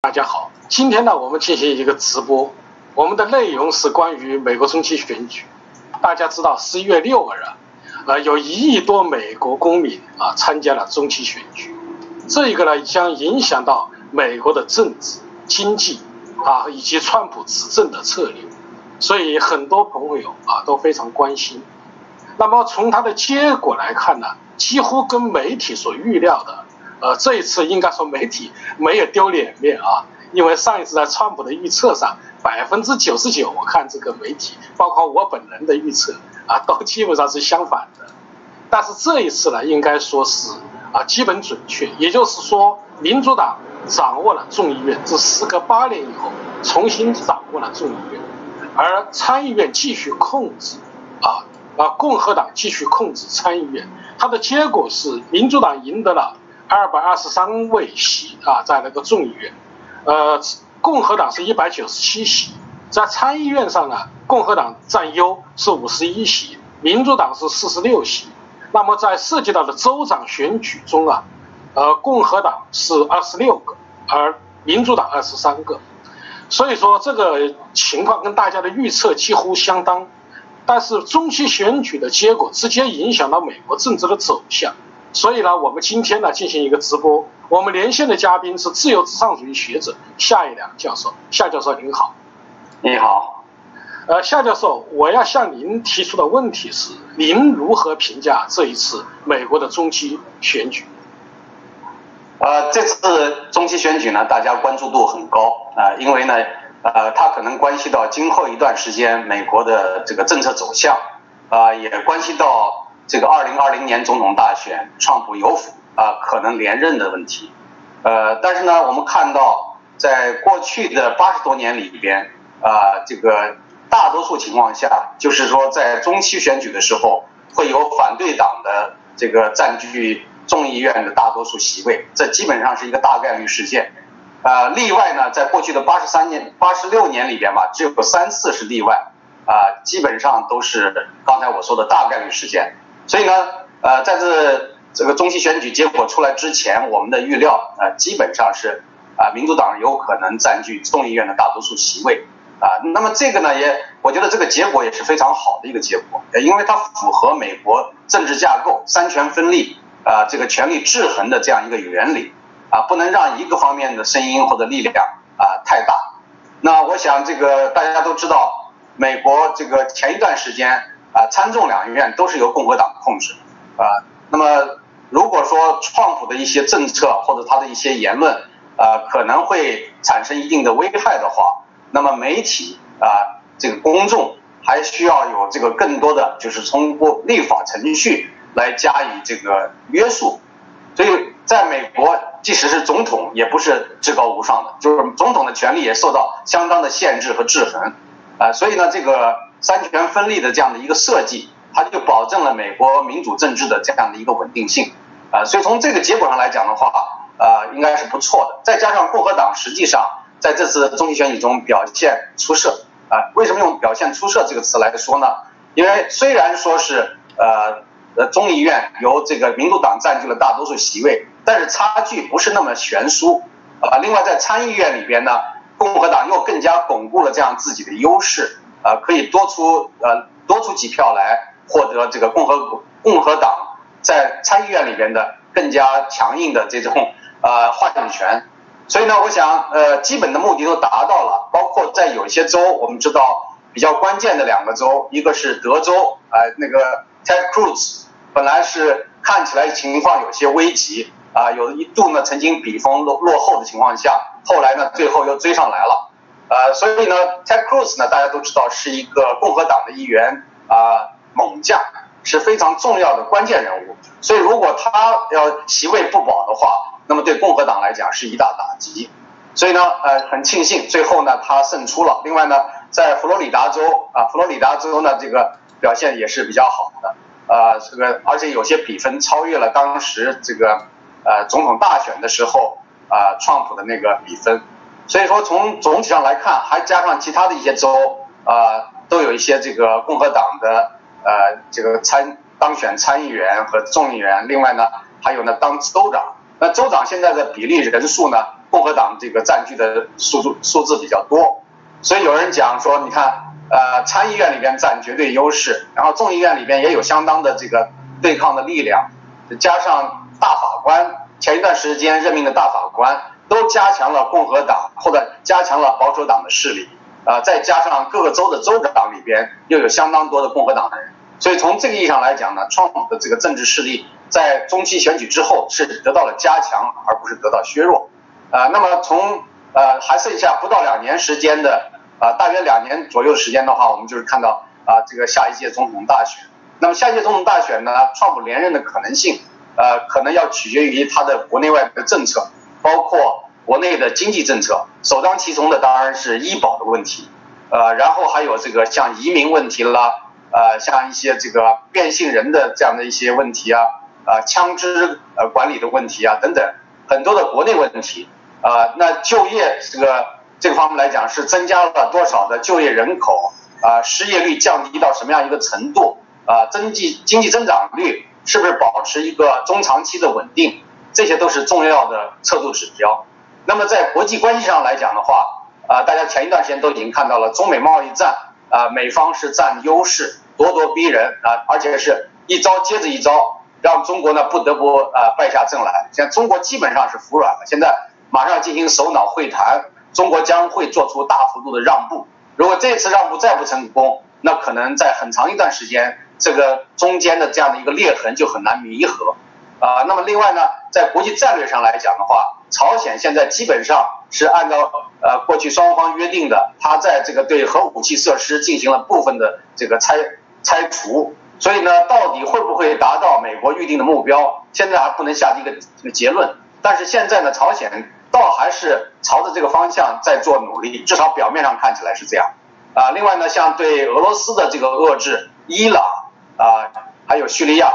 大家好，今天呢，我们进行一个直播，我们的内容是关于美国中期选举。大家知道，十一月六日，呃，有一亿多美国公民啊参加了中期选举，这一个呢将影响到美国的政治、经济啊以及川普执政的策略，所以很多朋友啊都非常关心。那么从它的结果来看呢，几乎跟媒体所预料的。呃，这一次应该说媒体没有丢脸面啊，因为上一次在川普的预测上，百分之九十九，我看这个媒体，包括我本人的预测啊，都基本上是相反的。但是这一次呢，应该说是啊，基本准确。也就是说，民主党掌握了众议院，这时隔八年以后重新掌握了众议院，而参议院继续控制啊啊，共和党继续控制参议院。它的结果是民主党赢得了。二百二十三位席啊，在那个众议院，呃，共和党是一百九十七席，在参议院上呢，共和党占优是五十一席，民主党是四十六席。那么在涉及到的州长选举中啊，呃，共和党是二十六个，而民主党二十三个。所以说这个情况跟大家的预测几乎相当，但是中期选举的结果直接影响到美国政治的走向。所以呢，我们今天呢进行一个直播。我们连线的嘉宾是自由至上主义学者夏一良教授。夏教授您好。你好。呃，夏教授，我要向您提出的问题是：您如何评价这一次美国的中期选举？呃，这次中期选举呢，大家关注度很高啊，因为呢，呃，它可能关系到今后一段时间美国的这个政策走向，啊，也关系到。这个二零二零年总统大选，川普有否啊可能连任的问题，呃，但是呢，我们看到在过去的八十多年里边，啊，这个大多数情况下，就是说在中期选举的时候，会有反对党的这个占据众议院的大多数席位，这基本上是一个大概率事件，啊，例外呢，在过去的八十三年、八十六年里边吧，只有三次是例外，啊，基本上都是刚才我说的大概率事件。所以呢，呃，在这这个中期选举结果出来之前，我们的预料呃基本上是啊，民主党有可能占据众议院的大多数席位啊。那么这个呢，也我觉得这个结果也是非常好的一个结果，因为它符合美国政治架构三权分立啊，这个权力制衡的这样一个原理啊，不能让一个方面的声音或者力量啊太大。那我想这个大家都知道，美国这个前一段时间。啊，参众两院都是由共和党控制，啊，那么如果说川普的一些政策或者他的一些言论，呃，可能会产生一定的危害的话，那么媒体啊，这个公众还需要有这个更多的就是通过立法程序来加以这个约束，所以在美国，即使是总统也不是至高无上的，就是总统的权力也受到相当的限制和制衡，啊，所以呢，这个。三权分立的这样的一个设计，它就保证了美国民主政治的这样的一个稳定性，啊，所以从这个结果上来讲的话，呃，应该是不错的。再加上共和党实际上在这次中期选举中表现出色，啊，为什么用表现出色这个词来说呢？因为虽然说是呃呃众议院由这个民主党占据了大多数席位，但是差距不是那么悬殊，啊，另外在参议院里边呢，共和党又更加巩固了这样自己的优势。啊，可以多出呃多出几票来获得这个共和共和党在参议院里边的更加强硬的这种呃话语权，所以呢，我想呃基本的目的都达到了，包括在有些州，我们知道比较关键的两个州，一个是德州，呃那个 Ted Cruz 本来是看起来情况有些危急啊，有一度呢曾经比分落落后的情况下，后来呢最后又追上来了。呃，所以呢，Ted Cruz 呢，大家都知道是一个共和党的议员啊，猛将，是非常重要的关键人物。所以如果他要席位不保的话，那么对共和党来讲是一大打击。所以呢，呃，很庆幸最后呢他胜出了。另外呢，在佛罗里达州啊，佛罗里达州呢这个表现也是比较好的，呃，这个而且有些比分超越了当时这个呃总统大选的时候啊，川普的那个比分。所以说，从总体上来看，还加上其他的一些州，啊，都有一些这个共和党的呃这个参当选参议员和众议员。另外呢，还有呢当州长。那州长现在的比例人数呢，共和党这个占据的数数数字比较多，所以有人讲说，你看，呃，参议院里边占绝对优势，然后众议院里边也有相当的这个对抗的力量，加上大法官前一段时间任命的大法官都加强了共和党或者加强了保守党的势力，啊，再加上各个州的州长里边又有相当多的共和党的人，所以从这个意义上来讲呢，川普的这个政治势力在中期选举之后是得到了加强，而不是得到削弱。啊，那么从呃还剩下不到两年时间的啊，大约两年左右时间的话，我们就是看到啊这个下一届总统大选。那么下一届总统大选呢，川普连任的可能性，呃，可能要取决于他的国内外的政策，包括国内的经济政策。首当其冲的当然是医保的问题，呃，然后还有这个像移民问题啦，呃，像一些这个变性人的这样的一些问题啊，啊，枪支呃管理的问题啊等等，很多的国内问题。啊，那就业这个这个方面来讲，是增加了多少的就业人口？啊，失业率降低到什么样一个程度？啊，经济经济增长率是不是保持一个中长期的稳定？这些都是重要的测度指标。那么在国际关系上来讲的话，啊，大家前一段时间都已经看到了中美贸易战，啊，美方是占优势，咄咄逼人啊，而且是一招接着一招，让中国呢不得不呃败下阵来。现在中国基本上是服软了，现在。马上进行首脑会谈，中国将会做出大幅度的让步。如果这次让步再不成功，那可能在很长一段时间，这个中间的这样的一个裂痕就很难弥合。啊，那么另外呢，在国际战略上来讲的话，朝鲜现在基本上是按照呃过去双方约定的，他在这个对核武器设施进行了部分的这个拆拆除。所以呢，到底会不会达到美国预定的目标，现在还不能下这个这个结论。但是现在呢，朝鲜。倒还是朝着这个方向在做努力，至少表面上看起来是这样。啊，另外呢，像对俄罗斯的这个遏制，伊朗啊，还有叙利亚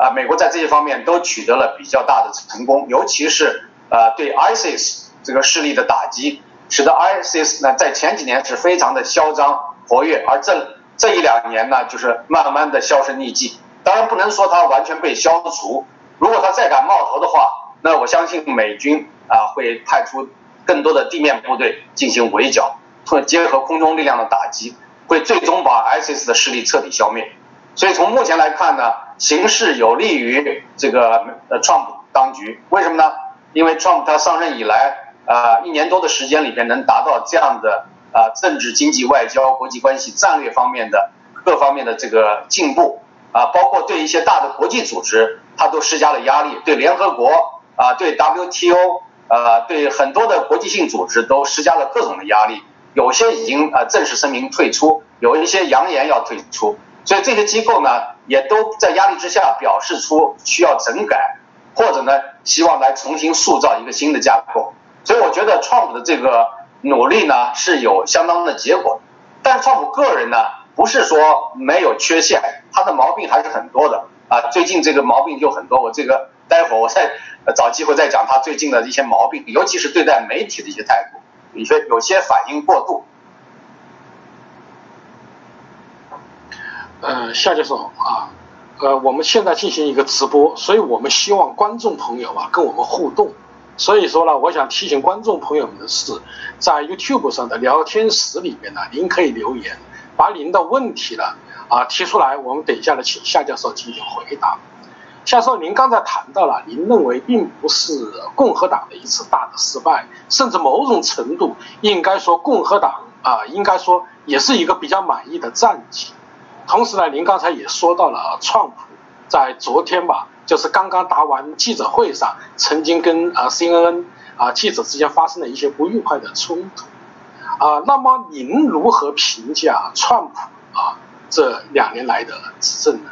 啊，美国在这些方面都取得了比较大的成功，尤其是呃对 ISIS 这个势力的打击，使得 ISIS 呢在前几年是非常的嚣张活跃，而这这一两年呢，就是慢慢的销声匿迹。当然不能说它完全被消除，如果它再敢冒头的话，那我相信美军。啊，会派出更多的地面部队进行围剿，会结合空中力量的打击，会最终把 ISIS 的势力彻底消灭。所以从目前来看呢，形势有利于这个呃 Trump 当局。为什么呢？因为 Trump 他上任以来，啊一年多的时间里边能达到这样的啊政治、经济、外交、国际关系、战略方面的各方面的这个进步啊，包括对一些大的国际组织，他都施加了压力，对联合国啊，对 WTO。呃，对很多的国际性组织都施加了各种的压力，有些已经呃正式声明退出，有一些扬言要退出，所以这些机构呢也都在压力之下表示出需要整改，或者呢希望来重新塑造一个新的架构。所以我觉得川普的这个努力呢是有相当的结果，但是川普个人呢不是说没有缺陷，他的毛病还是很多的啊，最近这个毛病就很多，我这个待会儿我再。找机会再讲他最近的一些毛病，尤其是对待媒体的一些态度，有些有些反应过度。呃，夏教授啊，呃，我们现在进行一个直播，所以我们希望观众朋友啊跟我们互动。所以说呢，我想提醒观众朋友们的是，在 YouTube 上的聊天室里面呢，您可以留言，把您的问题呢啊提出来，我们等一下呢请夏教授进行回答。夏教授，您刚才谈到了，您认为并不是共和党的一次大的失败，甚至某种程度应该说共和党啊，应该说也是一个比较满意的战绩。同时呢，您刚才也说到了啊，川普在昨天吧，就是刚刚答完记者会上，曾经跟啊 CNN 啊记者之间发生了一些不愉快的冲突啊。那么您如何评价川普啊这两年来的执政呢？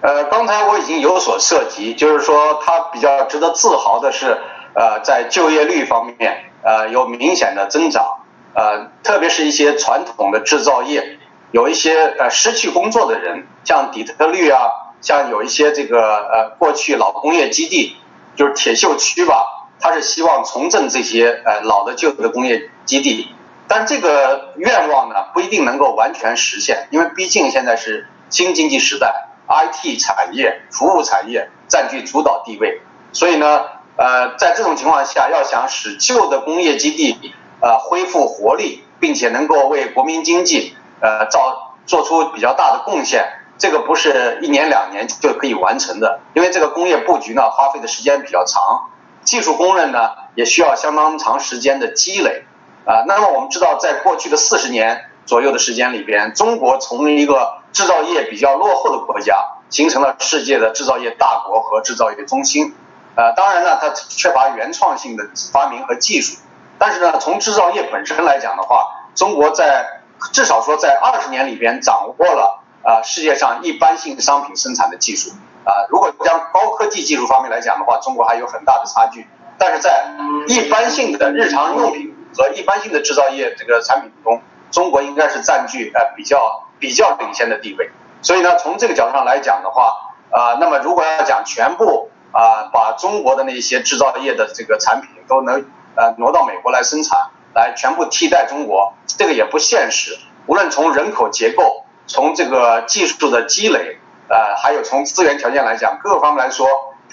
呃，刚才我已经有所涉及，就是说他比较值得自豪的是，呃，在就业率方面，呃，有明显的增长，呃，特别是一些传统的制造业，有一些呃失去工作的人，像底特律啊，像有一些这个呃过去老工业基地，就是铁锈区吧，他是希望重振这些呃老的旧的工业基地，但这个愿望呢不一定能够完全实现，因为毕竟现在是新经济时代。IT 产业、服务产业占据主导地位，所以呢，呃，在这种情况下，要想使旧的工业基地呃恢复活力，并且能够为国民经济呃造做出比较大的贡献，这个不是一年两年就可以完成的，因为这个工业布局呢花费的时间比较长，技术工人呢也需要相当长时间的积累。啊，那么我们知道，在过去的四十年左右的时间里边，中国从一个制造业比较落后的国家，形成了世界的制造业大国和制造业中心。呃，当然呢，它缺乏原创性的发明和技术，但是呢，从制造业本身来讲的话，中国在至少说在二十年里边掌握了啊世界上一般性商品生产的技术。啊，如果将高科技技术方面来讲的话，中国还有很大的差距。但是在一般性的日常用品和一般性的制造业这个产品中，中国应该是占据呃比较比较领先的地位。所以呢，从这个角度上来讲的话，啊，那么如果要讲全部。啊，把中国的那些制造业的这个产品都能呃挪到美国来生产，来全部替代中国，这个也不现实。无论从人口结构、从这个技术的积累，呃，还有从资源条件来讲，各个方面来说，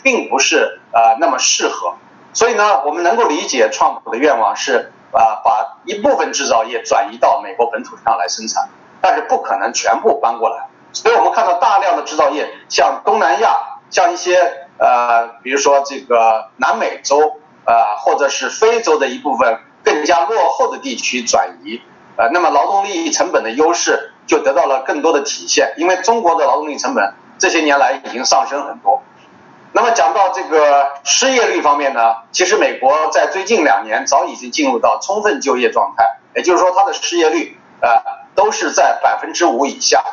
并不是呃那么适合。所以呢，我们能够理解创普的愿望是啊，把一部分制造业转移到美国本土上来生产，但是不可能全部搬过来。所以我们看到大量的制造业，像东南亚，像一些。呃，比如说这个南美洲，呃，或者是非洲的一部分更加落后的地区转移，呃，那么劳动力成本的优势就得到了更多的体现。因为中国的劳动力成本这些年来已经上升很多。那么讲到这个失业率方面呢，其实美国在最近两年早已经进入到充分就业状态，也就是说它的失业率呃都是在百分之五以下。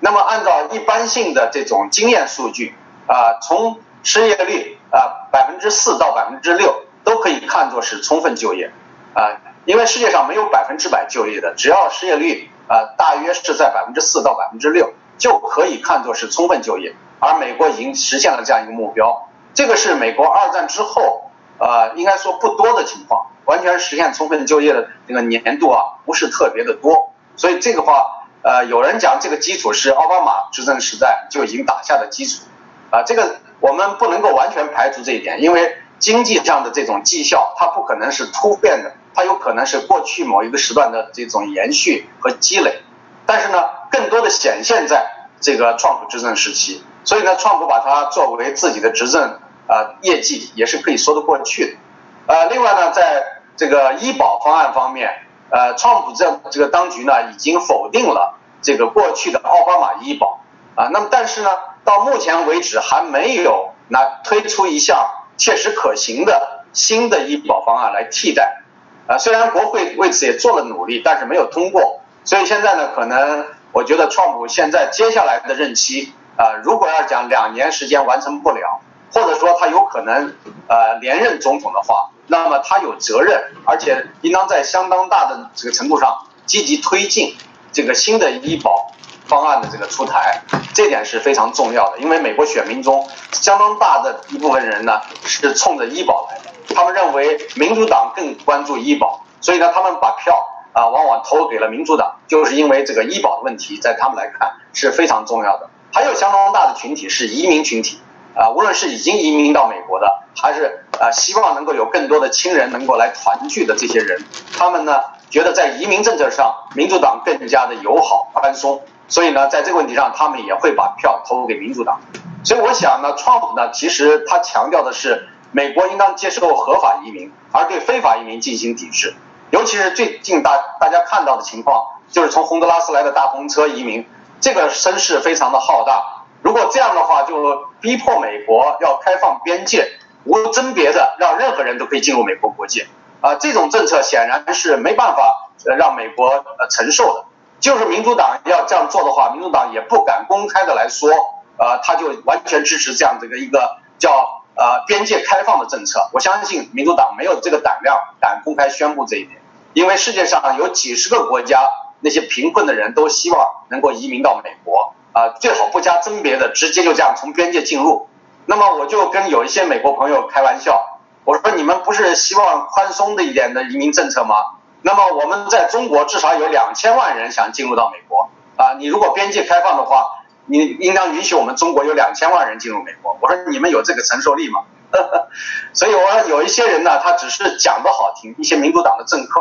那么按照一般性的这种经验数据，啊，从失业率啊，百分之四到百分之六都可以看作是充分就业，啊，因为世界上没有百分之百就业的，只要失业率啊大约是在百分之四到百分之六，就可以看作是充分就业。而美国已经实现了这样一个目标，这个是美国二战之后呃应该说不多的情况，完全实现充分就业的这个年度啊不是特别的多。所以这个话呃有人讲这个基础是奥巴马执政时代就已经打下的基础，啊这个。我们不能够完全排除这一点，因为经济上的这种绩效，它不可能是突变的，它有可能是过去某一个时段的这种延续和积累。但是呢，更多的显现在这个创普执政时期，所以呢，创普把它作为自己的执政啊业绩，也是可以说得过去的。呃，另外呢，在这个医保方案方面，呃，创普这这个当局呢，已经否定了这个过去的奥巴马医保啊，那么但是呢。到目前为止还没有拿推出一项切实可行的新的医保方案来替代，啊，虽然国会为此也做了努力，但是没有通过，所以现在呢，可能我觉得川普现在接下来的任期，啊，如果要讲两年时间完成不了，或者说他有可能呃连任总统的话，那么他有责任，而且应当在相当大的这个程度上积极推进这个新的医保。方案的这个出台，这点是非常重要的，因为美国选民中相当大的一部分人呢是冲着医保来的，他们认为民主党更关注医保，所以呢他们把票啊往往投给了民主党，就是因为这个医保的问题在他们来看是非常重要的。还有相当大的群体是移民群体，啊，无论是已经移民到美国的，还是啊希望能够有更多的亲人能够来团聚的这些人，他们呢觉得在移民政策上民主党更加的友好宽松。所以呢，在这个问题上，他们也会把票投给民主党。所以我想呢，川普呢，其实他强调的是，美国应当接受合法移民，而对非法移民进行抵制。尤其是最近大大家看到的情况，就是从洪都拉斯来的大篷车移民，这个声势非常的浩大。如果这样的话，就逼迫美国要开放边界，无甄别的让任何人都可以进入美国国界。啊，这种政策显然是没办法让美国呃承受的。就是民主党要这样做的话，民主党也不敢公开的来说，呃，他就完全支持这样的一个一个叫呃边界开放的政策。我相信民主党没有这个胆量敢公开宣布这一点，因为世界上有几十个国家，那些贫困的人都希望能够移民到美国，啊，最好不加甄别的，直接就这样从边界进入。那么我就跟有一些美国朋友开玩笑，我说你们不是希望宽松的一点的移民政策吗？那么我们在中国至少有两千万人想进入到美国啊！你如果边界开放的话，你应当允许我们中国有两千万人进入美国。我说你们有这个承受力吗？所以我说有一些人呢，他只是讲的好听，一些民主党的政客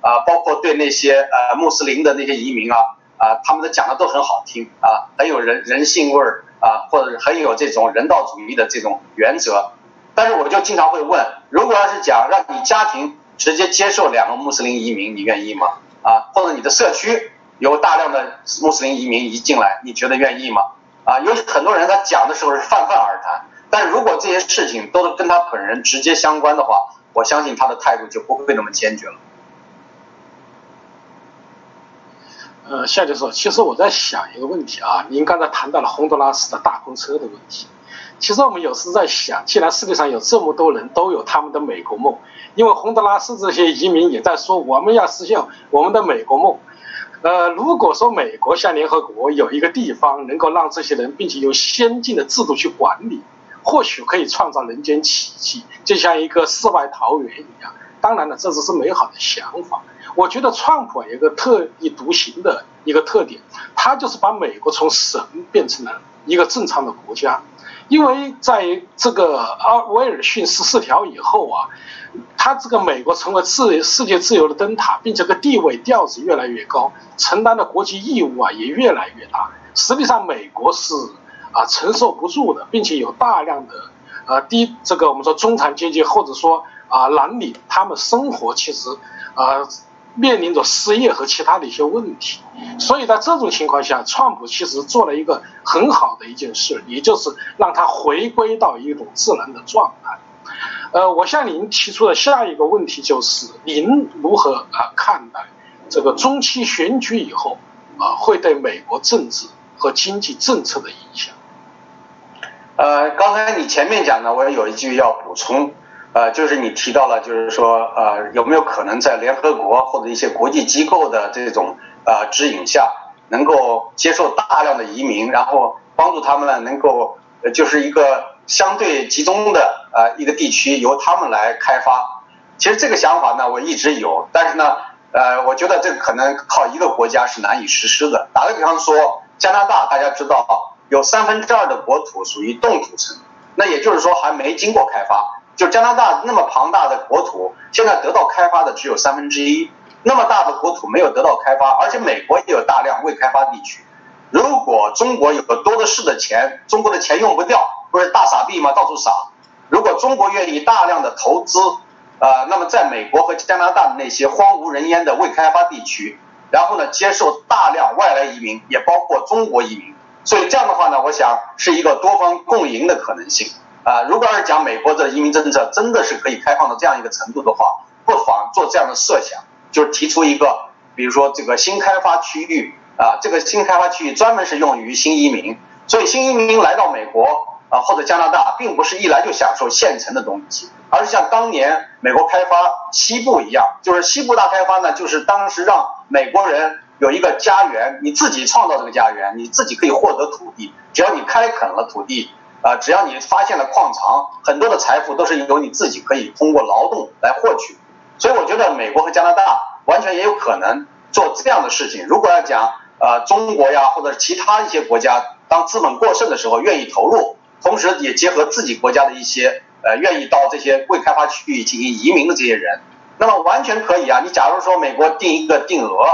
啊，包括对那些呃穆斯林的那些移民啊啊，他们的讲的都很好听啊，很有人人性味儿啊，或者很有这种人道主义的这种原则。但是我就经常会问，如果要是讲让你家庭直接接受两个穆斯林移民，你愿意吗？啊，或者你的社区有大量的穆斯林移民移进来，你觉得愿意吗？啊，有很多人他讲的时候是泛泛而谈，但如果这些事情都是跟他本人直接相关的话，我相信他的态度就不会那么坚决了。呃，夏教授，其实我在想一个问题啊，您刚才谈到了洪都拉斯的大风车的问题。其实我们有时在想，既然世界上有这么多人都有他们的美国梦，因为洪德拉斯这些移民也在说我们要实现我们的美国梦。呃，如果说美国像联合国有一个地方能够让这些人，并且用先进的制度去管理，或许可以创造人间奇迹，就像一个世外桃源一样。当然了，这只是美好的想法。我觉得川普有一个特立独行的一个特点，他就是把美国从神变成了一个正常的国家。因为在这个阿威尔逊十四条以后啊。他这个美国成为自世界自由的灯塔，并且个地位调子越来越高，承担的国际义务啊也越来越大。实际上，美国是啊承受不住的，并且有大量的呃低这个我们说中产阶级或者说啊蓝领，他们生活其实啊面临着失业和其他的一些问题。所以在这种情况下，川普其实做了一个很好的一件事，也就是让他回归到一种自然的状态。呃，我向您提出的下一个问题就是，您如何啊看待这个中期选举以后啊会对美国政治和经济政策的影响？呃，刚才你前面讲的，我也有一句要补充，呃，就是你提到了，就是说，呃，有没有可能在联合国或者一些国际机构的这种呃指引下，能够接受大量的移民，然后帮助他们呢能够，就是一个。相对集中的呃一个地区由他们来开发，其实这个想法呢我一直有，但是呢呃我觉得这个可能靠一个国家是难以实施的。打个比方说，加拿大大家知道有三分之二的国土属于冻土层，那也就是说还没经过开发。就加拿大那么庞大的国土，现在得到开发的只有三分之一，那么大的国土没有得到开发，而且美国也有大量未开发地区。如果中国有个多的是的钱，中国的钱用不掉。不是大傻逼吗？到处撒。如果中国愿意大量的投资，呃，那么在美国和加拿大的那些荒无人烟的未开发地区，然后呢，接受大量外来移民，也包括中国移民。所以这样的话呢，我想是一个多方共赢的可能性。啊，如果要是讲美国的移民政策真的是可以开放到这样一个程度的话，不妨做这样的设想，就是提出一个，比如说这个新开发区域啊，这个新开发区域专门是用于新移民，所以新移民来到美国。啊，或者加拿大，并不是一来就享受现成的东西，而是像当年美国开发西部一样，就是西部大开发呢，就是当时让美国人有一个家园，你自己创造这个家园，你自己可以获得土地，只要你开垦了土地，啊，只要你发现了矿藏，很多的财富都是由你自己可以通过劳动来获取。所以我觉得美国和加拿大完全也有可能做这样的事情。如果要讲呃中国呀，或者其他一些国家，当资本过剩的时候，愿意投入。同时，也结合自己国家的一些呃愿意到这些未开发区域进行移民的这些人，那么完全可以啊。你假如说美国定一个定额，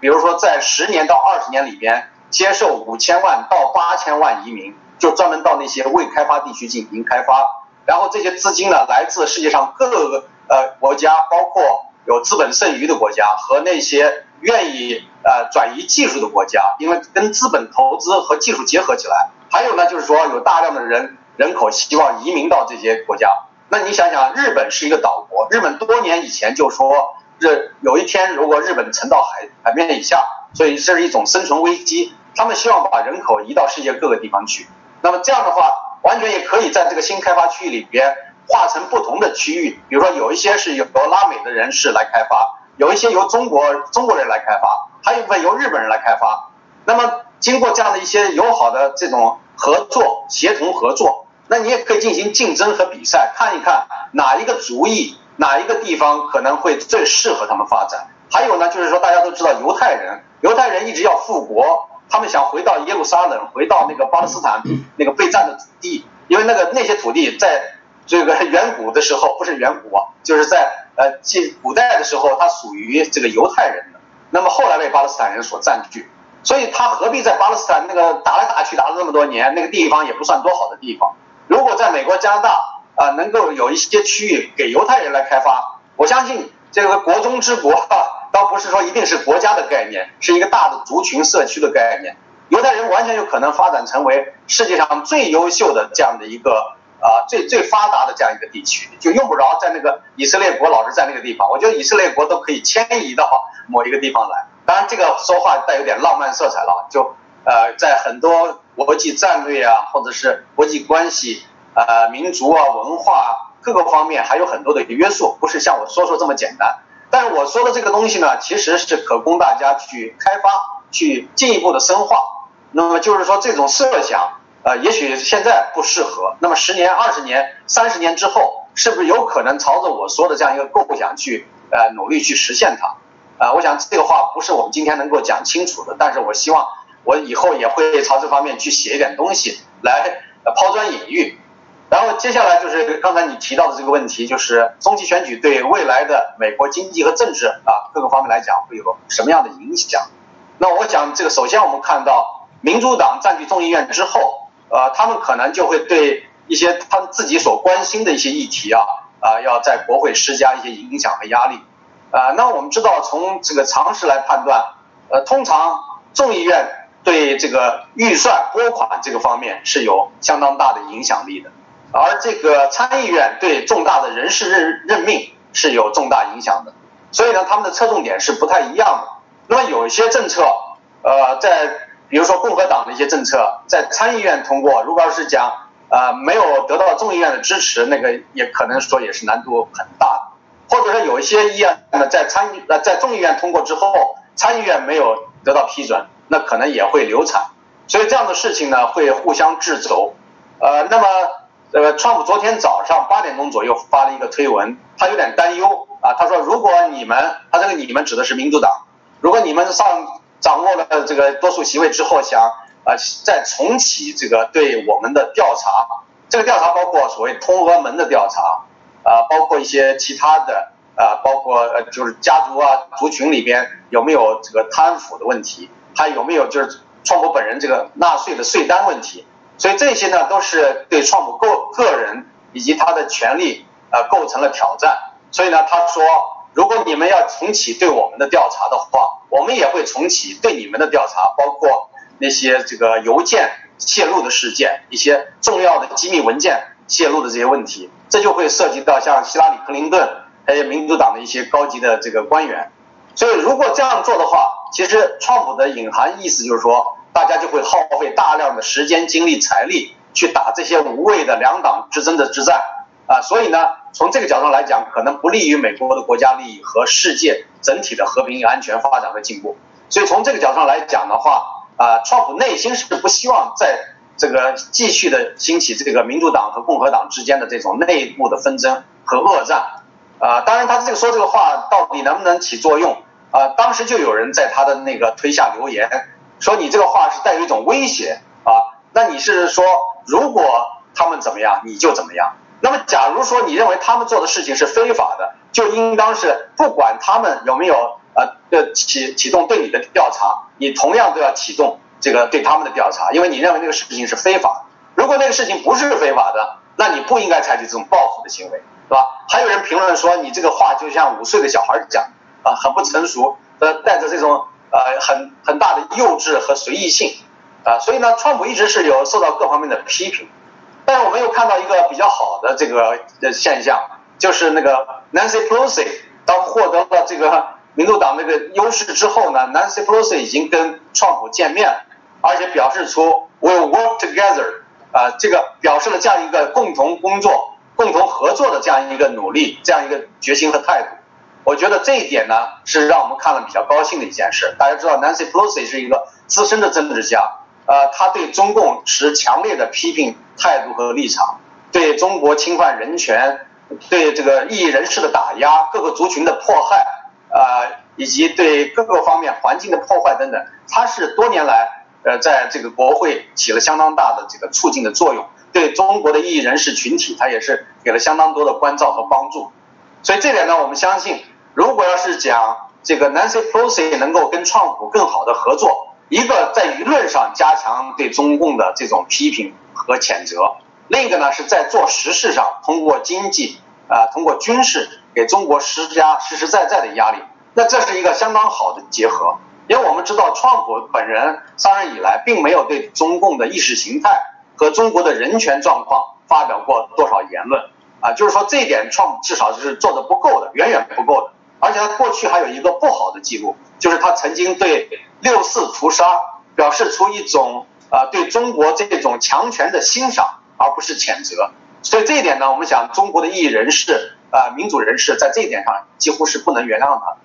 比如说在十年到二十年里边接受五千万到八千万移民，就专门到那些未开发地区进行开发，然后这些资金呢来自世界上各个呃国家，包括有资本剩余的国家和那些愿意呃转移技术的国家，因为跟资本投资和技术结合起来。还有呢，就是说有大量的人人口希望移民到这些国家。那你想想，日本是一个岛国，日本多年以前就说，这有一天如果日本沉到海海面以下，所以这是一种生存危机。他们希望把人口移到世界各个地方去。那么这样的话，完全也可以在这个新开发区域里边划成不同的区域，比如说有一些是由拉美的人士来开发，有一些由中国中国人来开发，还有一部分由日本人来开发。那么经过这样的一些友好的这种。合作、协同合作，那你也可以进行竞争和比赛，看一看哪一个主意、哪一个地方可能会最适合他们发展。还有呢，就是说大家都知道犹太人，犹太人一直要复国，他们想回到耶路撒冷，回到那个巴勒斯坦那个被占的土地，因为那个那些土地在这个远古的时候，不是远古啊，就是在呃近古代的时候，它属于这个犹太人的，那么后来被巴勒斯坦人所占据，所以他何必在巴勒斯坦那个打来打去打了这么多年，那个地方也不算多好的地方。如果在美国、加拿大啊，能够有一些区域给犹太人来开发，我相信这个国中之国，倒不是说一定是国家的概念，是一个大的族群社区的概念。犹太人完全有可能发展成为世界上最优秀的这样的一个啊最最发达的这样一个地区，就用不着在那个以色列国老是在那个地方。我觉得以色列国都可以迁移到某一个地方来。当然，这个说话带有点浪漫色彩了，就呃在很多国际战略啊，或者是国际关系。呃，民族啊，文化各个方面还有很多的一个约束，不是像我说说这么简单。但是我说的这个东西呢，其实是可供大家去开发、去进一步的深化。那么就是说，这种设想，呃，也许现在不适合。那么十年、二十年、三十年之后，是不是有可能朝着我说的这样一个构想去呃努力去实现它？呃，我想这个话不是我们今天能够讲清楚的。但是我希望我以后也会朝这方面去写一点东西，来抛砖引玉。然后接下来就是刚才你提到的这个问题，就是中期选举对未来的美国经济和政治啊各个方面来讲会有什么样的影响？那我想这个首先我们看到民主党占据众议院之后，呃，他们可能就会对一些他们自己所关心的一些议题啊啊要在国会施加一些影响和压力。啊，那我们知道从这个常识来判断，呃，通常众议院对这个预算拨款这个方面是有相当大的影响力的。而这个参议院对重大的人事任任命是有重大影响的，所以呢，他们的侧重点是不太一样的。那么有一些政策，呃，在比如说共和党的一些政策在参议院通过，如果要是讲呃没有得到众议院的支持，那个也可能说也是难度很大的。或者说有一些议案呢，在参议在众议院通过之后，参议院没有得到批准，那可能也会流产。所以这样的事情呢，会互相制肘。呃，那么。呃，川普昨天早上八点钟左右发了一个推文，他有点担忧啊。他说，如果你们，他这个你们指的是民主党，如果你们上掌握了这个多数席位之后，想啊再重启这个对我们的调查，这个调查包括所谓通俄门的调查，啊，包括一些其他的啊，包括呃就是家族啊族群里边有没有这个贪腐的问题，还有没有就是创普本人这个纳税的税单问题。所以这些呢，都是对创普个个人以及他的权利呃构成了挑战。所以呢，他说，如果你们要重启对我们的调查的话，我们也会重启对你们的调查，包括那些这个邮件泄露的事件，一些重要的机密文件泄露的这些问题，这就会涉及到像希拉里·克林顿还有民主党的一些高级的这个官员。所以如果这样做的话，其实川普的隐含意思就是说。大家就会耗费大量的时间、精力、财力去打这些无谓的两党之争的之战啊，所以呢，从这个角度上来讲，可能不利于美国的国家利益和世界整体的和平、安全、发展和进步。所以从这个角度上来讲的话，啊，川普内心是不希望在这个继续的兴起这个民主党和共和党之间的这种内部的纷争和恶战啊。当然，他这个说这个话到底能不能起作用啊？当时就有人在他的那个推下留言。说你这个话是带有一种威胁啊？那你是说，如果他们怎么样，你就怎么样？那么，假如说你认为他们做的事情是非法的，就应当是不管他们有没有呃的启启动对你的调查，你同样都要启动这个对他们的调查，因为你认为那个事情是非法。如果那个事情不是非法的，那你不应该采取这种报复的行为，是吧？还有人评论说你这个话就像五岁的小孩讲啊，很不成熟，呃，带着这种。呃，很很大的幼稚和随意性，啊，所以呢，川普一直是有受到各方面的批评，但是我们又看到一个比较好的这个现象，就是那个 Nancy Pelosi 当获得了这个民主党那个优势之后呢，Nancy Pelosi 已经跟创普见面，而且表示出 we work together，啊，这个表示了这样一个共同工作、共同合作的这样一个努力、这样一个决心和态度。我觉得这一点呢，是让我们看了比较高兴的一件事。大家知道，Nancy Pelosi 是一个资深的政治家，呃，他对中共持强烈的批评态度和立场，对中国侵犯人权、对这个异议人士的打压、各个族群的迫害，呃，以及对各个方面环境的破坏等等，他是多年来呃在这个国会起了相当大的这个促进的作用。对中国的异议人士群体，他也是给了相当多的关照和帮助。所以这点呢，我们相信，如果要是讲这个 Nancy Pelosi 能够跟川普更好的合作，一个在舆论上加强对中共的这种批评和谴责，另一个呢是在做实事上通过经济啊，通过军事给中国施加实实在在的压力，那这是一个相当好的结合。因为我们知道，川普本人上任以来，并没有对中共的意识形态和中国的人权状况发表过多少言论啊，就是说这一点，川普至少是做的不够的，远远不够的。而且他过去还有一个不好的记录，就是他曾经对六四屠杀表示出一种啊对中国这种强权的欣赏，而不是谴责。所以这一点呢，我们想中国的异议人士啊民主人士在这一点上几乎是不能原谅他。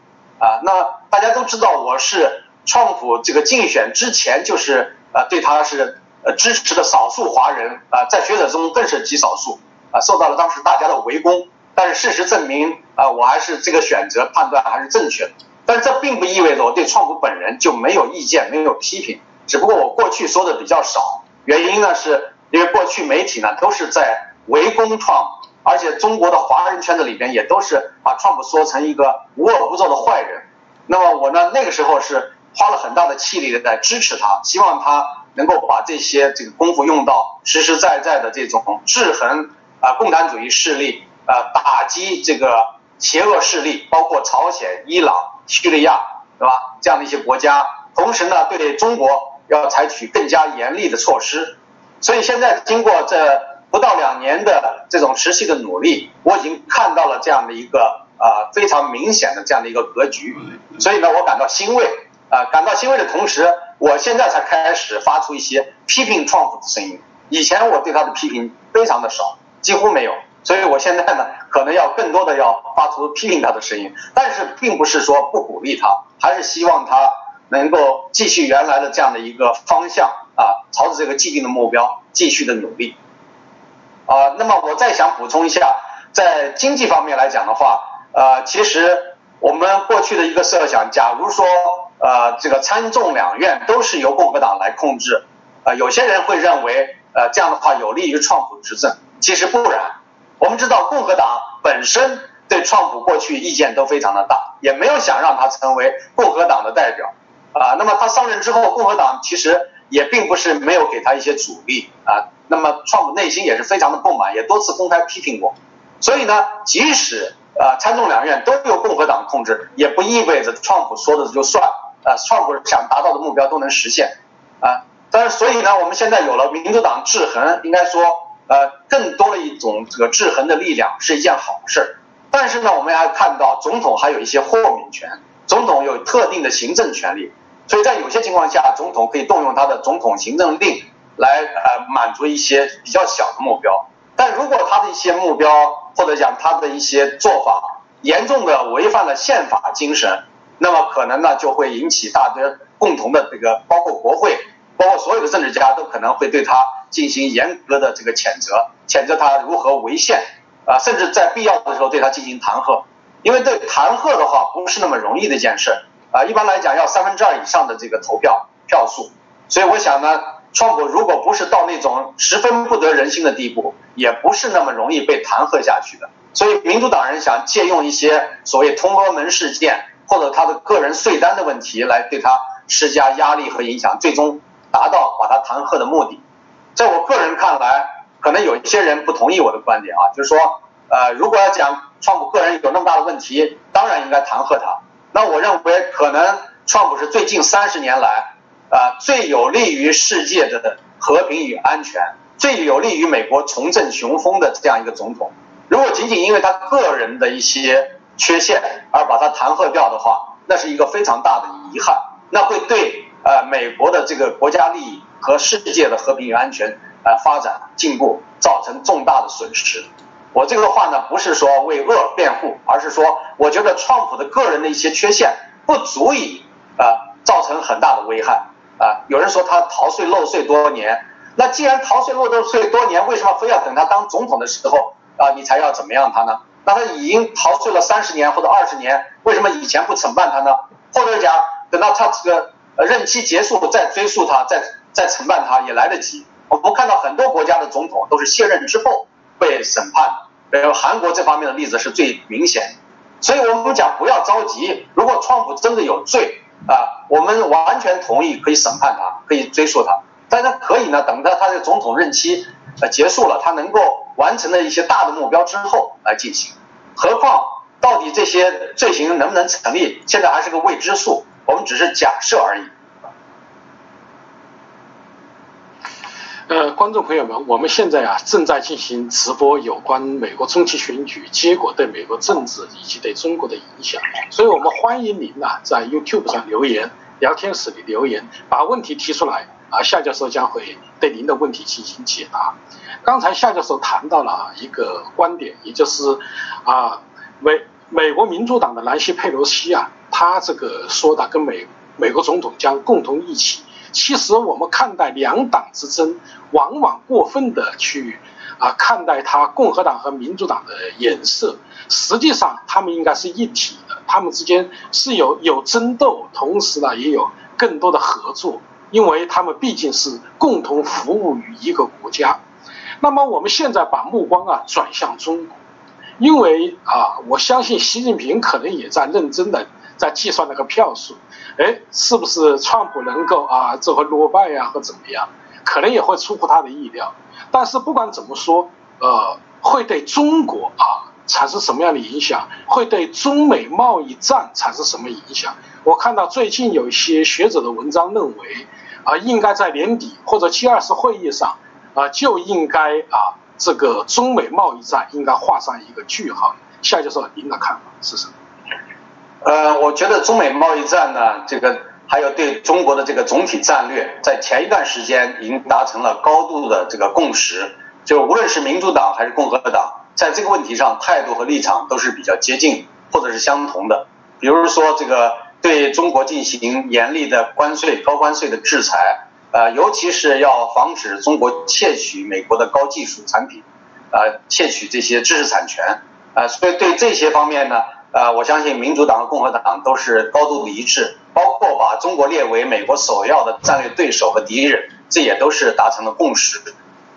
啊，那大家都知道，我是川普这个竞选之前就是呃对他是呃支持的少数华人啊，在学者中更是极少数啊，受到了当时大家的围攻。但是事实证明啊，我还是这个选择判断还是正确的。但这并不意味着我对川普本人就没有意见、没有批评，只不过我过去说的比较少。原因呢，是因为过去媒体呢都是在围攻创普。而且中国的华人圈子里边也都是把川普说成一个无恶不作的坏人。那么我呢，那个时候是花了很大的气力的在支持他，希望他能够把这些这个功夫用到实实在在的这种制衡啊共产主义势力啊打击这个邪恶势力，包括朝鲜、伊朗、叙利亚，对吧？这样的一些国家，同时呢，对中国要采取更加严厉的措施。所以现在经过这。不到两年的这种持续的努力，我已经看到了这样的一个呃非常明显的这样的一个格局，所以呢，我感到欣慰啊，感到欣慰的同时，我现在才开始发出一些批评创普的声音。以前我对他的批评非常的少，几乎没有，所以我现在呢，可能要更多的要发出批评他的声音，但是并不是说不鼓励他，还是希望他能够继续原来的这样的一个方向啊，朝着这个既定的目标继续的努力。啊，那么我再想补充一下，在经济方面来讲的话，呃，其实我们过去的一个设想，假如说呃这个参众两院都是由共和党来控制，呃，有些人会认为，呃，这样的话有利于创普执政。其实不然，我们知道共和党本身对创普过去意见都非常的大，也没有想让他成为共和党的代表。啊，那么他上任之后，共和党其实也并不是没有给他一些阻力啊。那么，川普内心也是非常的不满，也多次公开批评过。所以呢，即使呃参众两院都由共和党控制，也不意味着川普说的就算。啊，川普想达到的目标都能实现。啊，但是所以呢，我们现在有了民主党制衡，应该说呃更多的一种这个制衡的力量是一件好事。但是呢，我们要看到总统还有一些豁免权，总统有特定的行政权利，所以在有些情况下，总统可以动用他的总统行政令。来呃满足一些比较小的目标，但如果他的一些目标或者讲他的一些做法严重的违反了宪法精神，那么可能呢就会引起大家共同的这个包括国会，包括所有的政治家都可能会对他进行严格的这个谴责，谴责他如何违宪啊，甚至在必要的时候对他进行弹劾，因为对弹劾的话不是那么容易的一件事啊，一般来讲要三分之二以上的这个投票票数，所以我想呢。川普如果不是到那种十分不得人心的地步，也不是那么容易被弹劾下去的。所以民主党人想借用一些所谓通俄门事件或者他的个人税单的问题来对他施加压力和影响，最终达到把他弹劾的目的。在我个人看来，可能有一些人不同意我的观点啊，就是说，呃，如果要讲川普个人有那么大的问题，当然应该弹劾他。那我认为，可能川普是最近三十年来。啊，最有利于世界的和平与安全，最有利于美国重振雄风的这样一个总统，如果仅仅因为他个人的一些缺陷而把他弹劾掉的话，那是一个非常大的遗憾，那会对呃美国的这个国家利益和世界的和平与安全呃发展进步造成重大的损失。我这个话呢，不是说为恶辩护，而是说我觉得川普的个人的一些缺陷不足以呃造成很大的危害。啊，有人说他逃税漏税多年，那既然逃税漏税多年，为什么非要等他当总统的时候啊，你才要怎么样他呢？那他已经逃税了三十年或者二十年，为什么以前不惩办他呢？或者讲等到他这个任期结束再追溯他，再再惩办他也来得及。我们看到很多国家的总统都是卸任之后被审判的，比如韩国这方面的例子是最明显。所以我们讲不要着急，如果川普真的有罪啊，我们完全同意可以审判他，可以追诉他。但是可以呢，等到他的总统任期呃结束了，他能够完成的一些大的目标之后来进行。何况到底这些罪行能不能成立，现在还是个未知数，我们只是假设而已。呃，观众朋友们，我们现在啊正在进行直播有关美国中期选举结果对美国政治以及对中国的影响，所以我们欢迎您呐在 YouTube 上留言，聊天室里留言，把问题提出来啊，夏教授将会对您的问题进行解答。刚才夏教授谈到了一个观点，也就是啊美美国民主党的南希佩洛西啊，他这个说的跟美美国总统将共同一起。其实我们看待两党之争，往往过分的去啊看待它共和党和民主党的颜色，实际上他们应该是一体的，他们之间是有有争斗，同时呢也有更多的合作，因为他们毕竟是共同服务于一个国家。那么我们现在把目光啊转向中国，因为啊我相信习近平可能也在认真的在计算那个票数。哎，是不是川普能够啊这回落败呀，或怎么样？可能也会出乎他的意料。但是不管怎么说，呃，会对中国啊产生什么样的影响？会对中美贸易战产生什么影响？我看到最近有一些学者的文章认为，啊，应该在年底或者 G20 会议上，啊，就应该啊这个中美贸易战应该画上一个句号。夏教授，您的看法是什么？呃，我觉得中美贸易战呢，这个还有对中国的这个总体战略，在前一段时间已经达成了高度的这个共识。就无论是民主党还是共和党，在这个问题上态度和立场都是比较接近或者是相同的。比如说，这个对中国进行严厉的关税、高关税的制裁，呃，尤其是要防止中国窃取美国的高技术产品，呃，窃取这些知识产权，呃，所以对这些方面呢。呃，我相信民主党和共和党都是高度的一致，包括把中国列为美国首要的战略对手和敌人，这也都是达成了共识。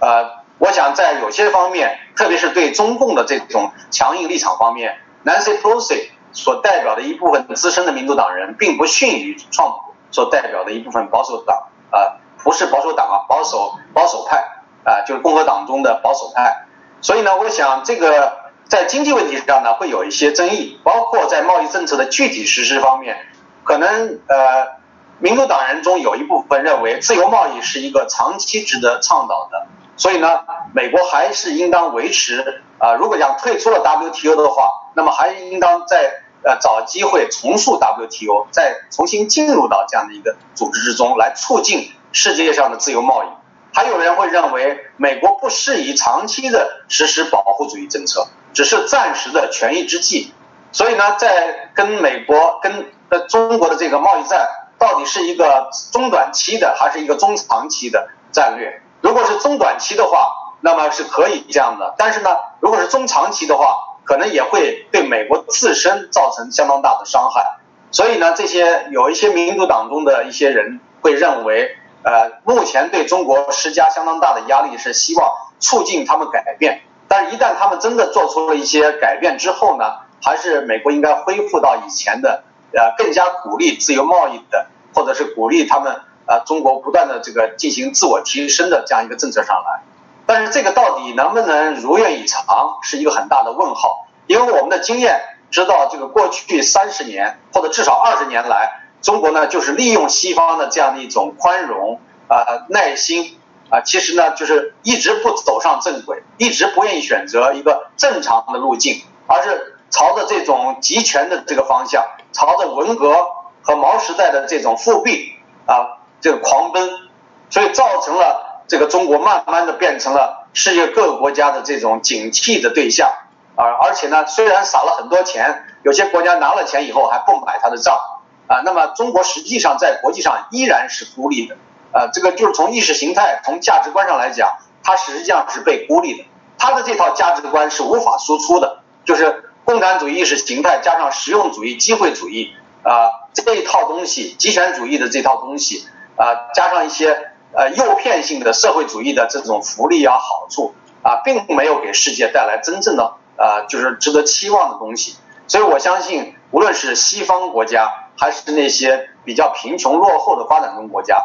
呃，我想在有些方面，特别是对中共的这种强硬立场方面，Nancy Pelosi 所代表的一部分资深的民主党人，并不逊于川普所代表的一部分保守党，啊，不是保守党啊，保守保守派，啊，就是共和党中的保守派。所以呢，我想这个。在经济问题上呢，会有一些争议，包括在贸易政策的具体实施方面，可能呃，民主党人中有一部分认为自由贸易是一个长期值得倡导的，所以呢，美国还是应当维持啊，如果想退出了 WTO 的话，那么还应当在呃找机会重塑 WTO，再重新进入到这样的一个组织之中来促进世界上的自由贸易。还有人会认为美国不适宜长期的实施保护主义政策。只是暂时的权宜之计，所以呢，在跟美国跟呃中国的这个贸易战，到底是一个中短期的还是一个中长期的战略？如果是中短期的话，那么是可以这样的；但是呢，如果是中长期的话，可能也会对美国自身造成相当大的伤害。所以呢，这些有一些民主党中的一些人会认为，呃，目前对中国施加相当大的压力，是希望促进他们改变。但是，一旦他们真的做出了一些改变之后呢，还是美国应该恢复到以前的，呃，更加鼓励自由贸易的，或者是鼓励他们，呃，中国不断的这个进行自我提升的这样一个政策上来。但是，这个到底能不能如愿以偿，是一个很大的问号。因为我们的经验知道，这个过去三十年或者至少二十年来，中国呢就是利用西方的这样的一种宽容啊耐心。啊，其实呢，就是一直不走上正轨，一直不愿意选择一个正常的路径，而是朝着这种集权的这个方向，朝着文革和毛时代的这种复辟啊，这个狂奔，所以造成了这个中国慢慢的变成了世界各个国家的这种警惕的对象啊，而且呢，虽然撒了很多钱，有些国家拿了钱以后还不买他的账啊，那么中国实际上在国际上依然是孤立的。呃，这个就是从意识形态、从价值观上来讲，它实际上是被孤立的。它的这套价值观是无法输出的，就是共产主义意识形态加上实用主义、机会主义啊这一套东西，极权主义的这套东西啊，加上一些呃诱骗性的社会主义的这种福利啊好处啊，并没有给世界带来真正的呃就是值得期望的东西。所以我相信，无论是西方国家还是那些比较贫穷落后的发展中国家，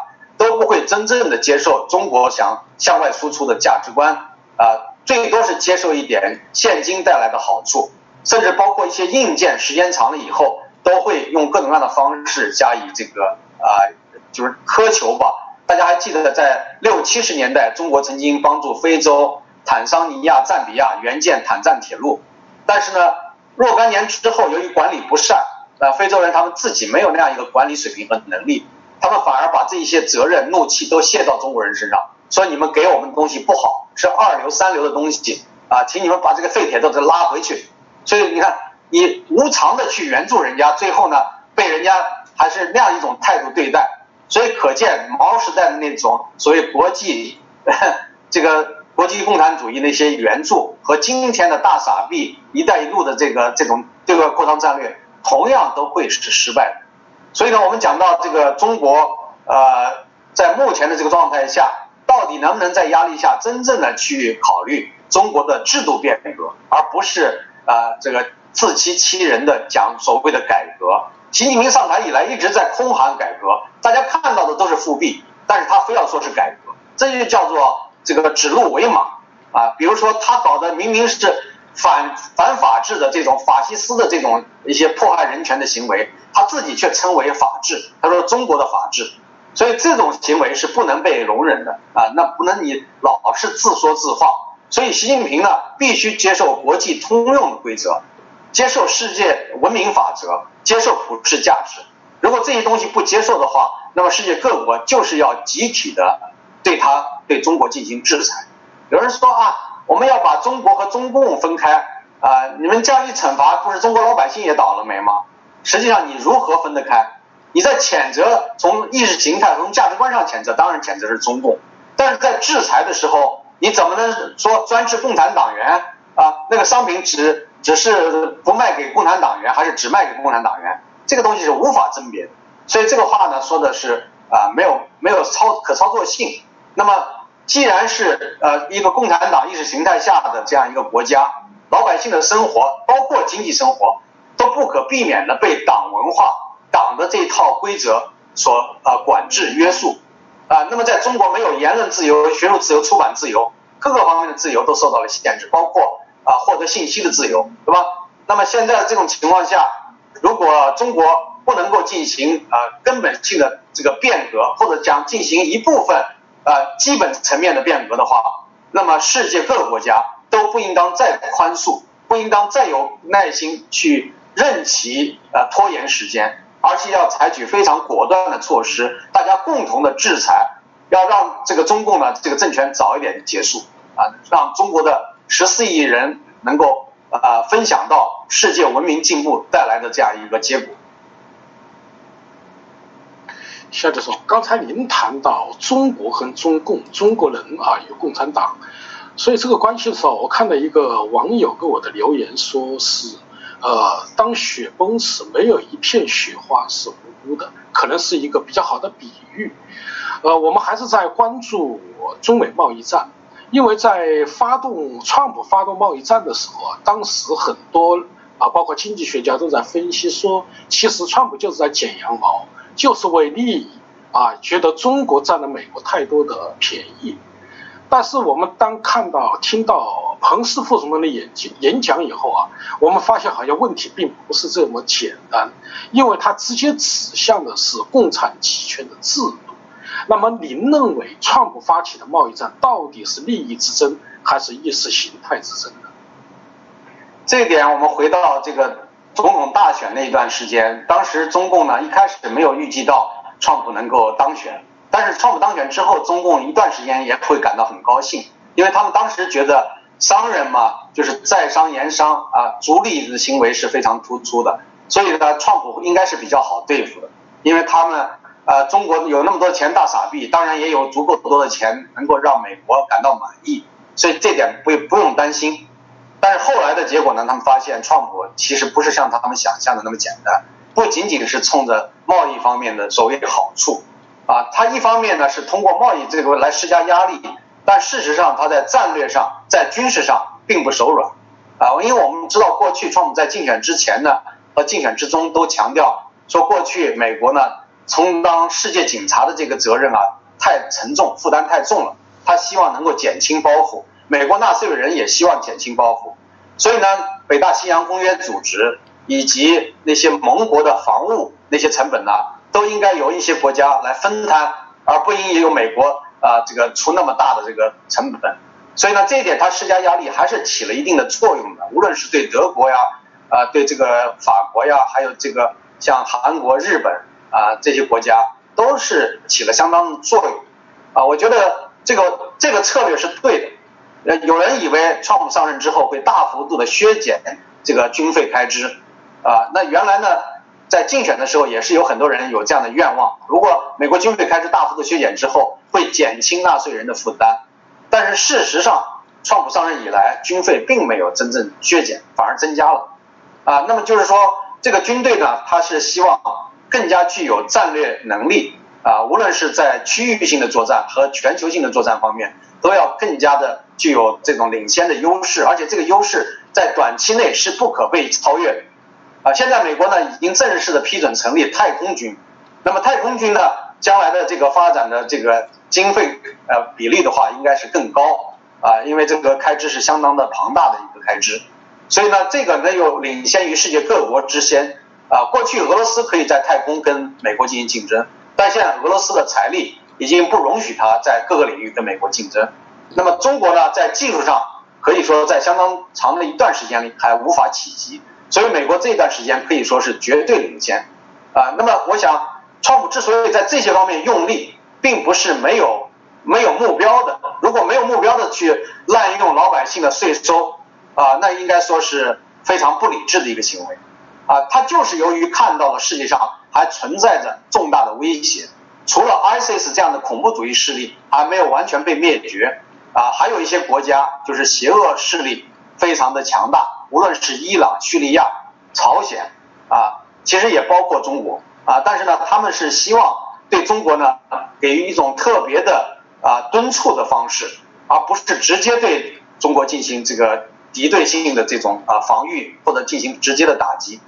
真正的接受中国想向外输出的价值观啊，最多是接受一点现金带来的好处，甚至包括一些硬件，时间长了以后。都会用各种各样的方式加以这个啊，就是苛求吧。大家还记得在六七十年代，中国曾经帮助非洲坦桑尼亚、赞比亚援建坦赞铁路，但是呢，若干年之后，由于管理不善，呃，非洲人他们自己没有那样一个管理水平和能力，他们反而把这一些责任、怒气都卸到中国人身上，说你们给我们的东西不好，是二流、三流的东西啊，请你们把这个废铁都给拉回去。所以你看。你无偿的去援助人家，最后呢，被人家还是那样一种态度对待，所以可见毛时代的那种所谓国际这个国际共产主义那些援助和今天的大傻逼“一带一路”的这个这种对外扩张战略，同样都会是失败的。所以呢，我们讲到这个中国，呃，在目前的这个状态下，到底能不能在压力下真正的去考虑中国的制度变革，而不是呃这个。自欺欺人的讲所谓的改革，习近平上台以来一直在空喊改革，大家看到的都是复辟，但是他非要说是改革，这就叫做这个指鹿为马啊。比如说他搞的明明是反反法治的这种法西斯的这种一些迫害人权的行为，他自己却称为法治，他说中国的法治，所以这种行为是不能被容忍的啊，那不能你老是自说自话，所以习近平呢必须接受国际通用的规则。接受世界文明法则，接受普世价值。如果这些东西不接受的话，那么世界各国就是要集体的对他对中国进行制裁。有人说啊，我们要把中国和中共分开啊，你们这样一惩罚，不是中国老百姓也倒了霉吗？实际上，你如何分得开？你在谴责从意识形态、从价值观上谴责，当然谴责是中共，但是在制裁的时候，你怎么能说专制共产党员啊？那个商品只。只是不卖给共产党员，还是只卖给共产党员？这个东西是无法甄别的。所以这个话呢，说的是啊，没有没有操可操作性。那么，既然是呃一个共产党意识形态下的这样一个国家，老百姓的生活，包括经济生活，都不可避免的被党文化、党的这一套规则所呃管制约束啊。那么，在中国没有言论自由、学术自由、出版自由，各个方面的自由都受到了限制，包括。啊，获得信息的自由，对吧？那么现在这种情况下，如果中国不能够进行啊根本性的这个变革，或者讲进行一部分呃基本层面的变革的话，那么世界各个国家都不应当再宽恕，不应当再有耐心去任其呃拖延时间，而且要采取非常果断的措施，大家共同的制裁，要让这个中共呢这个政权早一点结束啊，让中国的。十四亿人能够呃分享到世界文明进步带来的这样一个结果。夏教授，刚才您谈到中国和中共，中国人啊有共产党，所以这个关系的时候，我看到一个网友给我的留言，说是呃当雪崩时，没有一片雪花是无辜的，可能是一个比较好的比喻。呃，我们还是在关注中美贸易战。因为在发动川普发动贸易战的时候啊，当时很多啊，包括经济学家都在分析说，其实川普就是在剪羊毛，就是为利益啊，觉得中国占了美国太多的便宜。但是我们当看到、听到彭斯副总统的演讲演讲以后啊，我们发现好像问题并不是这么简单，因为他直接指向的是共产集权的制度。那么，您认为川普发起的贸易战到底是利益之争还是意识形态之争呢？这一点，我们回到这个总统大选那一段时间，当时中共呢一开始没有预计到川普能够当选，但是川普当选之后，中共一段时间也会感到很高兴，因为他们当时觉得商人嘛，就是在商言商啊，逐利的行为是非常突出的，所以呢，川普应该是比较好对付的，因为他们。呃，中国有那么多钱，大傻逼，当然也有足够多的钱能够让美国感到满意，所以这点不不用担心。但是后来的结果呢？他们发现，川普其实不是像他们想象的那么简单，不仅仅是冲着贸易方面的所谓好处，啊，他一方面呢是通过贸易这个来施加压力，但事实上他在战略上、在军事上并不手软，啊，因为我们知道过去川普在竞选之前呢和竞选之中都强调说，过去美国呢充当世界警察的这个责任啊太沉重，负担太重了，他希望能够减轻包袱，美国纳税人也希望减轻包袱，所以呢，北大西洋公约组织以及那些盟国的防务那些成本呢。都应该由一些国家来分摊，而不应由美国啊这个出那么大的这个成本。所以呢，这一点它施加压力还是起了一定的作用的。无论是对德国呀，啊对这个法国呀，还有这个像韩国、日本啊这些国家，都是起了相当的作用。啊，我觉得这个这个策略是对的。呃，有人以为川普上任之后会大幅度的削减这个军费开支，啊，那原来呢？在竞选的时候，也是有很多人有这样的愿望。如果美国军费开支大幅度削减之后，会减轻纳税人的负担。但是事实上，川普上任以来，军费并没有真正削减，反而增加了。啊，那么就是说，这个军队呢，它是希望更加具有战略能力啊，无论是在区域性的作战和全球性的作战方面，都要更加的具有这种领先的优势，而且这个优势在短期内是不可被超越的。啊，现在美国呢已经正式的批准成立太空军，那么太空军呢将来的这个发展的这个经费呃比例的话应该是更高啊，因为这个开支是相当的庞大的一个开支，所以呢这个呢又领先于世界各国之先啊。过去俄罗斯可以在太空跟美国进行竞争，但现在俄罗斯的财力已经不容许它在各个领域跟美国竞争。那么中国呢在技术上可以说在相当长的一段时间里还无法企及。所以美国这段时间可以说是绝对领先，啊，那么我想，川普之所以在这些方面用力，并不是没有没有目标的。如果没有目标的去滥用老百姓的税收，啊，那应该说是非常不理智的一个行为，啊，他就是由于看到了世界上还存在着重大的威胁，除了 ISIS 这样的恐怖主义势力还没有完全被灭绝，啊，还有一些国家就是邪恶势力非常的强大。无论是伊朗、叙利亚、朝鲜啊，其实也包括中国啊，但是呢，他们是希望对中国呢给予一种特别的啊敦促的方式，而不是直接对中国进行这个敌对性的这种啊防御或者进行直接的打击，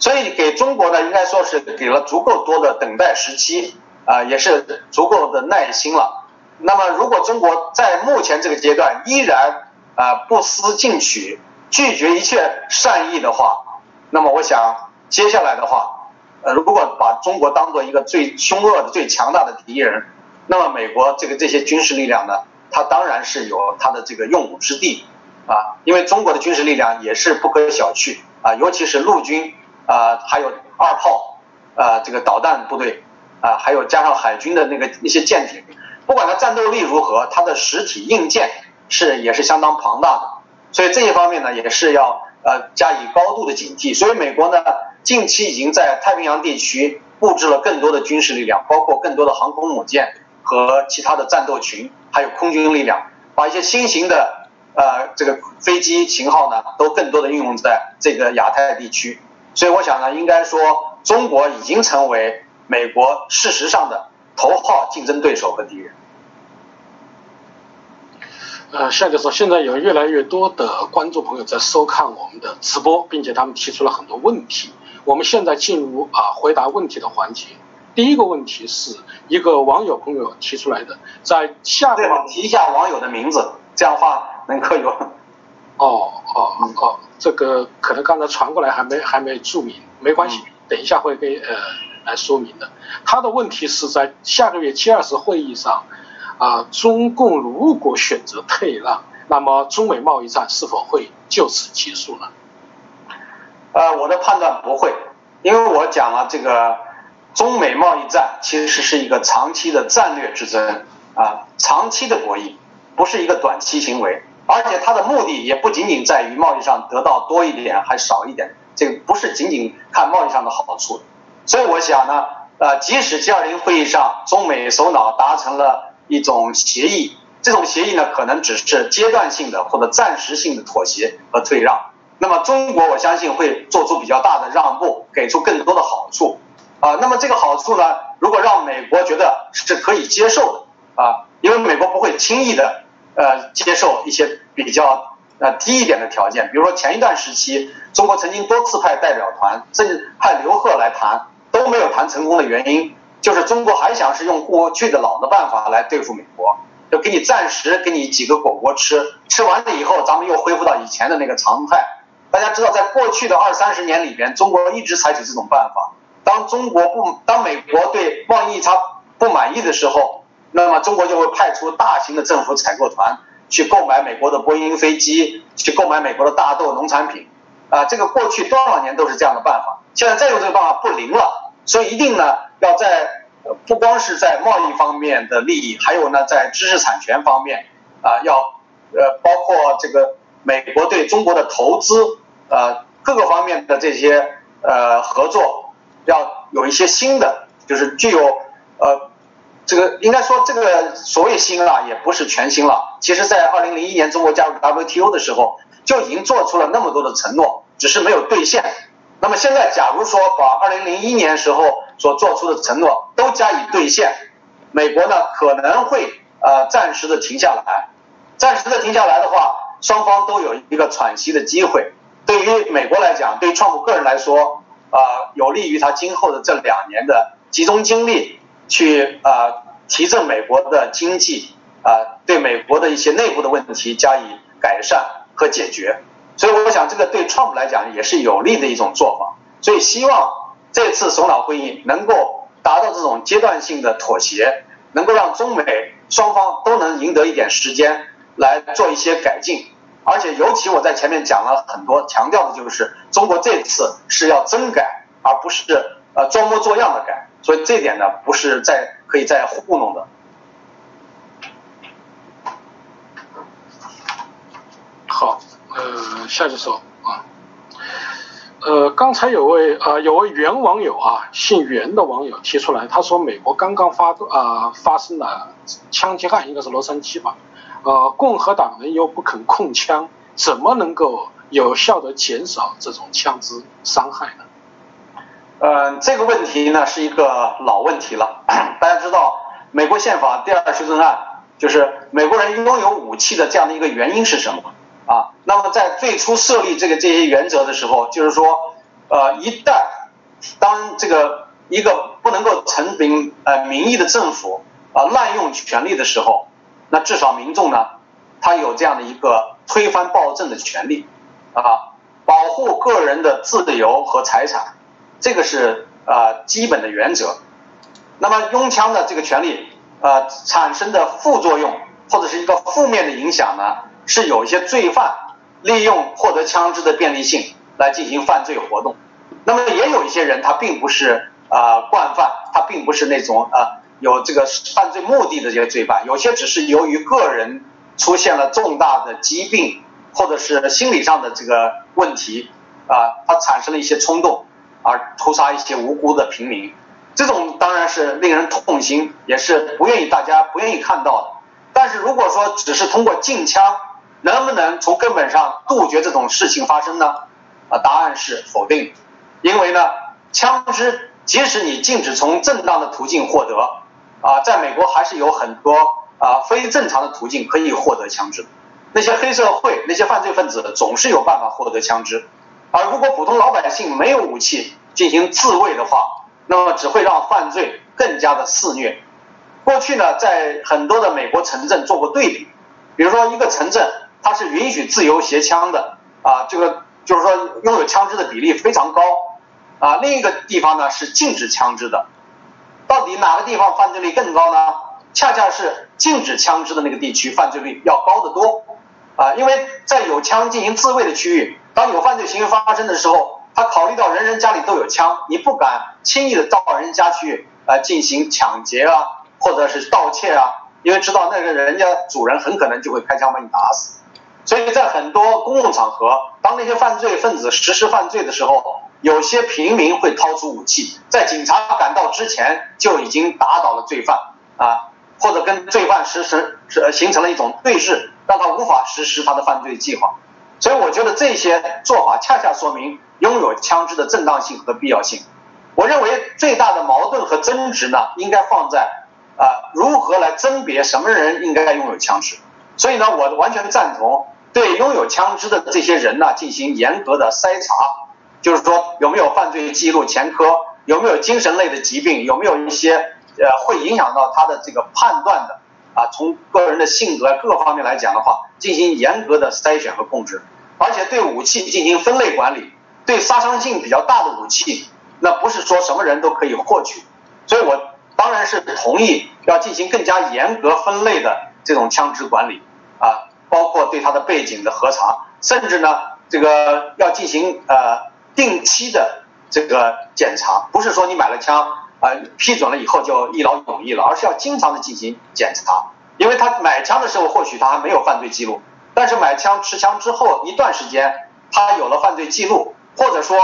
所以给中国呢应该说是给了足够多的等待时期啊，也是足够的耐心了。那么，如果中国在目前这个阶段依然啊不思进取，拒绝一切善意的话，那么我想接下来的话，呃，如果把中国当做一个最凶恶的、最强大的敌人，那么美国这个这些军事力量呢，它当然是有它的这个用武之地啊，因为中国的军事力量也是不可小觑啊，尤其是陆军啊，还有二炮啊，这个导弹部队啊，还有加上海军的那个一些舰艇，不管它战斗力如何，它的实体硬件是也是相当庞大的。所以这一方面呢，也是要呃加以高度的警惕。所以美国呢，近期已经在太平洋地区布置了更多的军事力量，包括更多的航空母舰和其他的战斗群，还有空军力量，把一些新型的呃这个飞机型号呢，都更多的运用在这个亚太地区。所以我想呢，应该说中国已经成为美国事实上的头号竞争对手和敌人。呃，夏教授，现在有越来越多的观众朋友在收看我们的直播，并且他们提出了很多问题。我们现在进入啊回答问题的环节。第一个问题是一个网友朋友提出来的，在下面提一下网友的名字，这样的话能够有。哦哦哦，这个可能刚才传过来还没还没注明，没关系，等一下会给呃来说明的。他的问题是在下个月 G 二十会议上。啊，中共如果选择退让，那么中美贸易战是否会就此结束呢？呃，我的判断不会，因为我讲了这个中美贸易战其实是一个长期的战略之争啊，长期的博弈，不是一个短期行为，而且它的目的也不仅仅在于贸易上得到多一点还少一点，这个不是仅仅看贸易上的好处，所以我想呢，呃，即使 G20 会议上中美首脑达成了。一种协议，这种协议呢，可能只是阶段性的或者暂时性的妥协和退让。那么中国，我相信会做出比较大的让步，给出更多的好处。啊，那么这个好处呢，如果让美国觉得是可以接受的啊，因为美国不会轻易的呃接受一些比较呃低一点的条件，比如说前一段时期，中国曾经多次派代表团，甚至派刘鹤来谈，都没有谈成功的原因，就是中国还想是用过去的老的办法来对付美国，就给你暂时给你几个果果吃，吃完了以后，咱们又恢复到以前的那个常态。大家知道，在过去的二三十年里边，中国一直采取这种办法。当中国不，当美国对贸易差不满意的时候，那么中国就会派出大型的政府采购团去购买美国的波音飞机，去购买美国的大豆、农产品。啊，这个过去多少年都是这样的办法，现在再用这个办法不灵了。所以一定呢，要在不光是在贸易方面的利益，还有呢，在知识产权方面啊，要呃，包括这个美国对中国的投资。呃，各个方面的这些呃合作，要有一些新的，就是具有呃，这个应该说这个所谓新啊，也不是全新了。其实，在二零零一年中国加入 WTO 的时候，就已经做出了那么多的承诺，只是没有兑现。那么现在，假如说把二零零一年时候所做出的承诺都加以兑现，美国呢可能会呃暂时的停下来，暂时的停下来的话，双方都有一个喘息的机会。对于美国来讲，对于川普个人来说，呃，有利于他今后的这两年的集中精力去呃提振美国的经济，啊，对美国的一些内部的问题加以改善和解决。所以我想，这个对川普来讲也是有利的一种做法。所以希望这次首脑会议能够达到这种阶段性的妥协，能够让中美双方都能赢得一点时间来做一些改进。而且尤其我在前面讲了很多，强调的就是中国这次是要真改，而不是呃装模作样的改，所以这点呢不是再可以再糊弄的。好，呃，下去说啊，呃，刚才有位啊有位袁网友啊，姓袁的网友提出来，他说美国刚刚发啊发生了枪击案，应该是洛杉矶吧。呃，共和党人又不肯控枪，怎么能够有效的减少这种枪支伤害呢？呃，这个问题呢是一个老问题了。大家知道，美国宪法第二修正案就是美国人拥有武器的这样的一个原因是什么啊？那么在最初设立这个这些原则的时候，就是说，呃，一旦当这个一个不能够成名呃民意的政府啊滥用权力的时候。那至少民众呢，他有这样的一个推翻暴政的权利，啊，保护个人的自由和财产，这个是呃基本的原则。那么拥枪的这个权利，呃产生的副作用或者是一个负面的影响呢，是有一些罪犯利用获得枪支的便利性来进行犯罪活动。那么也有一些人他并不是呃惯犯，他并不是那种呃。有这个犯罪目的的这些罪犯，有些只是由于个人出现了重大的疾病，或者是心理上的这个问题，啊，他产生了一些冲动，而屠杀一些无辜的平民，这种当然是令人痛心，也是不愿意大家不愿意看到的。但是如果说只是通过禁枪，能不能从根本上杜绝这种事情发生呢？啊，答案是否定，因为呢，枪支即使你禁止从正当的途径获得。啊，在美国还是有很多啊非正常的途径可以获得枪支，那些黑社会、那些犯罪分子总是有办法获得枪支，而如果普通老百姓没有武器进行自卫的话，那么只会让犯罪更加的肆虐。过去呢，在很多的美国城镇做过对比，比如说一个城镇它是允许自由携枪的，啊，这个就是说拥有枪支的比例非常高，啊，另一个地方呢是禁止枪支的。到底哪个地方犯罪率更高呢？恰恰是禁止枪支的那个地区犯罪率要高得多，啊，因为在有枪进行自卫的区域，当有犯罪行为发生的时候，他考虑到人人家里都有枪，你不敢轻易的到人家去呃进行抢劫啊，或者是盗窃啊，因为知道那个人家主人很可能就会开枪把你打死，所以在很多公共场合，当那些犯罪分子实施犯罪的时候。有些平民会掏出武器，在警察赶到之前就已经打倒了罪犯啊，或者跟罪犯实施是形成了一种对峙，让他无法实施他的犯罪计划。所以我觉得这些做法恰恰说明拥有枪支的正当性和必要性。我认为最大的矛盾和争执呢，应该放在啊如何来甄别什么人应该拥有枪支。所以呢，我完全赞同对拥有枪支的这些人呢进行严格的筛查，就是说有没有犯罪记录前科，有没有精神类的疾病，有没有一些呃会影响到他的这个判断的啊，从个人的性格各方面来讲的话，进行严格的筛选和控制，而且对武器进行分类管理，对杀伤性比较大的武器。那不是说什么人都可以获取，所以我当然是同意要进行更加严格分类的这种枪支管理，包括对他的背景的核查，甚至呢这个要进行呃定期的这个检查，不是说你买了枪啊批准了以后就一劳永逸了，而是要经常的进行检查，因为他买枪的时候或许他还没有犯罪记录，但是买枪持枪之后一段时间他有了犯罪记录，或者说。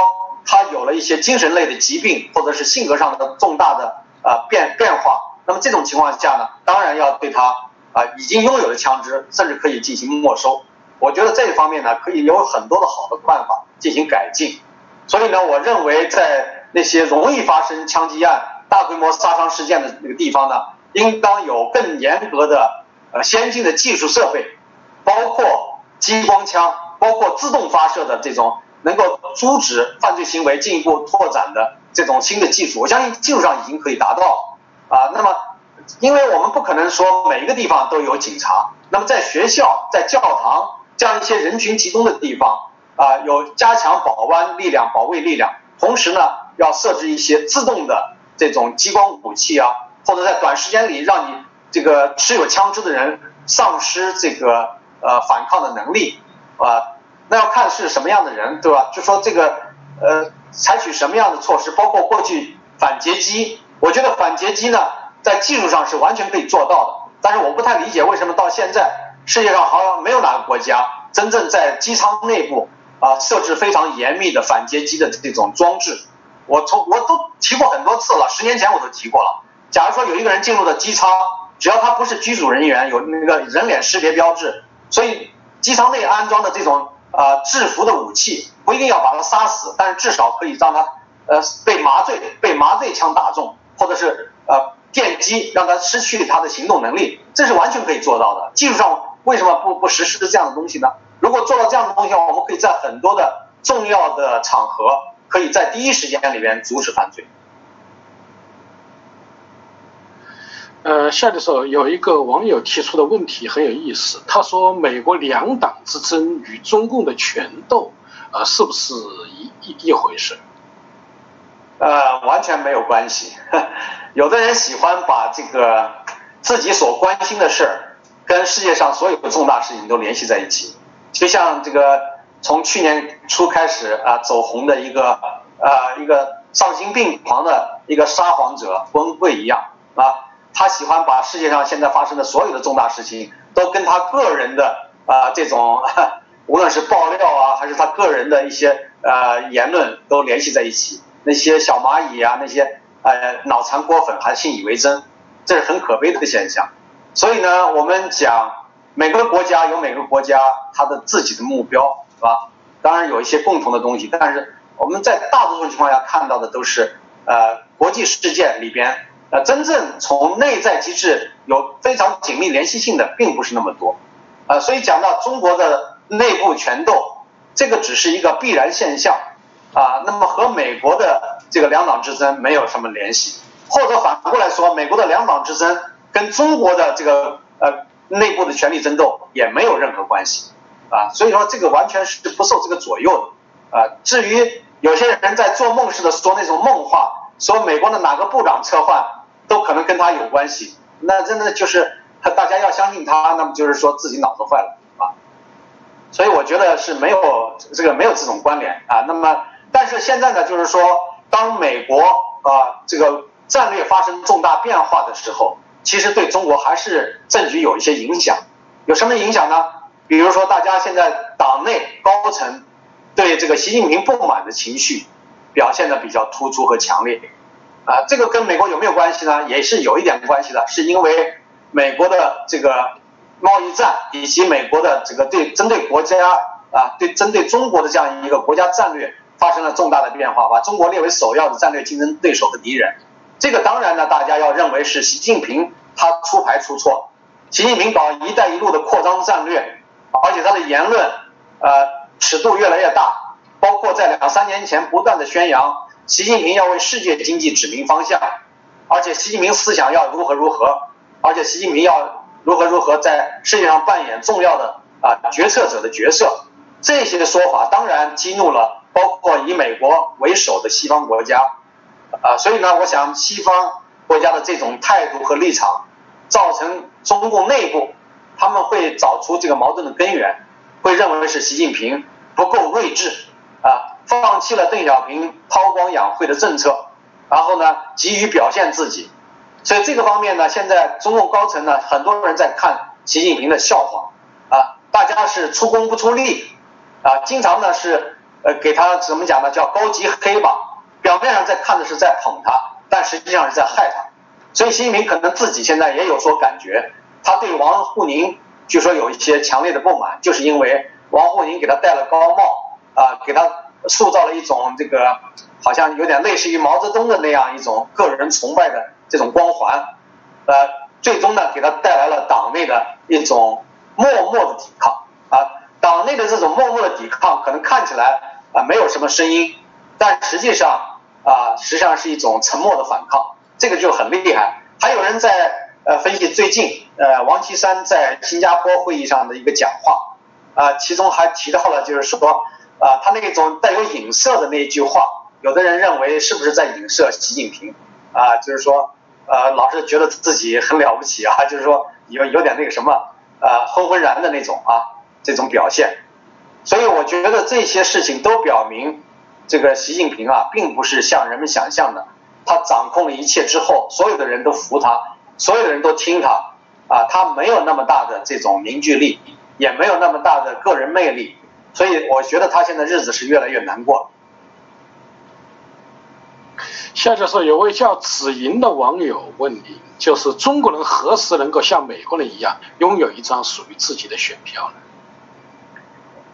他有了一些精神类的疾病，或者是性格上的重大的呃变变化，那么这种情况下呢，当然要对他啊已经拥有的枪支，甚至可以进行没收。我觉得这一方面呢，可以有很多的好的办法进行改进。所以呢，我认为在那些容易发生枪击案、大规模杀伤事件的那个地方呢，应当有更严格的呃先进的技术设备，包括激光枪，包括自动发射的这种。能够阻止犯罪行为进一步拓展的这种新的技术，我相信技术上已经可以达到啊。那么，因为我们不可能说每一个地方都有警察，那么在学校、在教堂这样一些人群集中的地方啊，有加强保安力量、保卫力量，同时呢，要设置一些自动的这种激光武器啊，或者在短时间里让你这个持有枪支的人丧失这个呃反抗的能力啊。那要看是什么样的人，对吧？就说这个，呃，采取什么样的措施，包括过去反劫机，我觉得反劫机呢，在技术上是完全可以做到的。但是我不太理解为什么到现在世界上好像没有哪个国家真正在机舱内部啊设置非常严密的反劫机的这种装置。我从我都提过很多次了，十年前我都提过了。假如说有一个人进入了机舱，只要他不是机组人员，有那个人脸识别标志，所以机舱内安装的这种。啊，制服的武器不一定要把他杀死，但是至少可以让他呃被麻醉，被麻醉枪打中，或者是呃电击让他失去他的行动能力，这是完全可以做到的。技术上为什么不不实施这样的东西呢？如果做到这样的东西，我们可以在很多的重要的场合，可以在第一时间里面阻止犯罪。呃，下的时候有一个网友提出的问题很有意思，他说：“美国两党之争与中共的权斗，呃，是不是一一一回事？”呃，完全没有关系。有的人喜欢把这个自己所关心的事儿跟世界上所有的重大事情都联系在一起，就像这个从去年初开始啊走红的一个呃一个丧心病狂的一个撒谎者崩溃一样啊。他喜欢把世界上现在发生的所有的重大事情都跟他个人的啊这种，无论是爆料啊，还是他个人的一些呃言论都联系在一起。那些小蚂蚁啊，那些呃脑残锅粉还信以为真，这是很可悲的现象。所以呢，我们讲每个国家有每个国家他的自己的目标，是吧？当然有一些共同的东西，但是我们在大多数情况下看到的都是呃国际事件里边。呃，真正从内在机制有非常紧密联系性的，并不是那么多，啊，所以讲到中国的内部权斗，这个只是一个必然现象，啊，那么和美国的这个两党之争没有什么联系，或者反过来说，美国的两党之争跟中国的这个呃内部的权力争斗也没有任何关系，啊，所以说这个完全是不受这个左右的，啊，至于有些人在做梦似的说那种梦话，说美国的哪个部长撤换。都可能跟他有关系，那真的就是大家要相信他，那么就是说自己脑子坏了啊。所以我觉得是没有这个没有这种关联啊。那么，但是现在呢，就是说当美国啊这个战略发生重大变化的时候，其实对中国还是政局有一些影响。有什么影响呢？比如说大家现在党内高层对这个习近平不满的情绪表现的比较突出和强烈。啊，这个跟美国有没有关系呢？也是有一点关系的，是因为美国的这个贸易战以及美国的这个对针对国家啊，对针对中国的这样一个国家战略发生了重大的变化，把中国列为首要的战略竞争对手和敌人。这个当然呢，大家要认为是习近平他出牌出错。习近平搞“一带一路”的扩张战略，而且他的言论呃尺度越来越大，包括在两三年前不断的宣扬习近平要为世界经济指明方向，而且习近平思想要如何如何，而且习近平要如何如何在世界上扮演重要的啊决策者的角色。这些的说法当然激怒了包括以美国为首的西方国家，啊，所以呢，我想西方国家的这种态度和立场。造成中共内部，他们会找出这个矛盾的根源，会认为是习近平不够睿智。啊，放弃了邓小平韬光养晦的政策，然后呢急于表现自己，所以这个方面呢，现在中共高层呢，很多人在看习近平的笑话。啊，大家是出工不出力。啊，经常呢是呃给他怎么讲呢，叫高级黑吧，表面上在看的是在捧他，但实际上是在害他。所以习近平可能自己现在也有所感觉，他对王沪宁据说有一些强烈的不满，就是因为王沪宁给他戴了高帽，啊，给他塑造了一种这个好像有点类似于毛泽东的那样一种个人崇拜的这种光环，呃，最终呢给他带来了党内的一种默默的抵抗，啊，党内的这种默默的抵抗可能看起来啊没有什么声音，但实际上啊实际上是一种沉默的反抗。这个就很厉害。还有人在呃分析最近呃王岐山在新加坡会议上的一个讲话，啊，其中还提到了就是说啊他那种带有影射的那一句话，有的人认为是不是在影射习近平啊？就是说呃老是觉得自己很了不起啊，就是说有有点那个什么呃昏昏然的那种啊这种表现。所以我觉得这些事情都表明，这个习近平啊并不是像人们想象的。他掌控了一切之后，所有的人都服他，所有的人都听他，啊，他没有那么大的这种凝聚力，也没有那么大的个人魅力，所以我觉得他现在日子是越来越难过了。夏教授，有位叫子莹的网友问你，就是中国人何时能够像美国人一样，拥有一张属于自己的选票呢？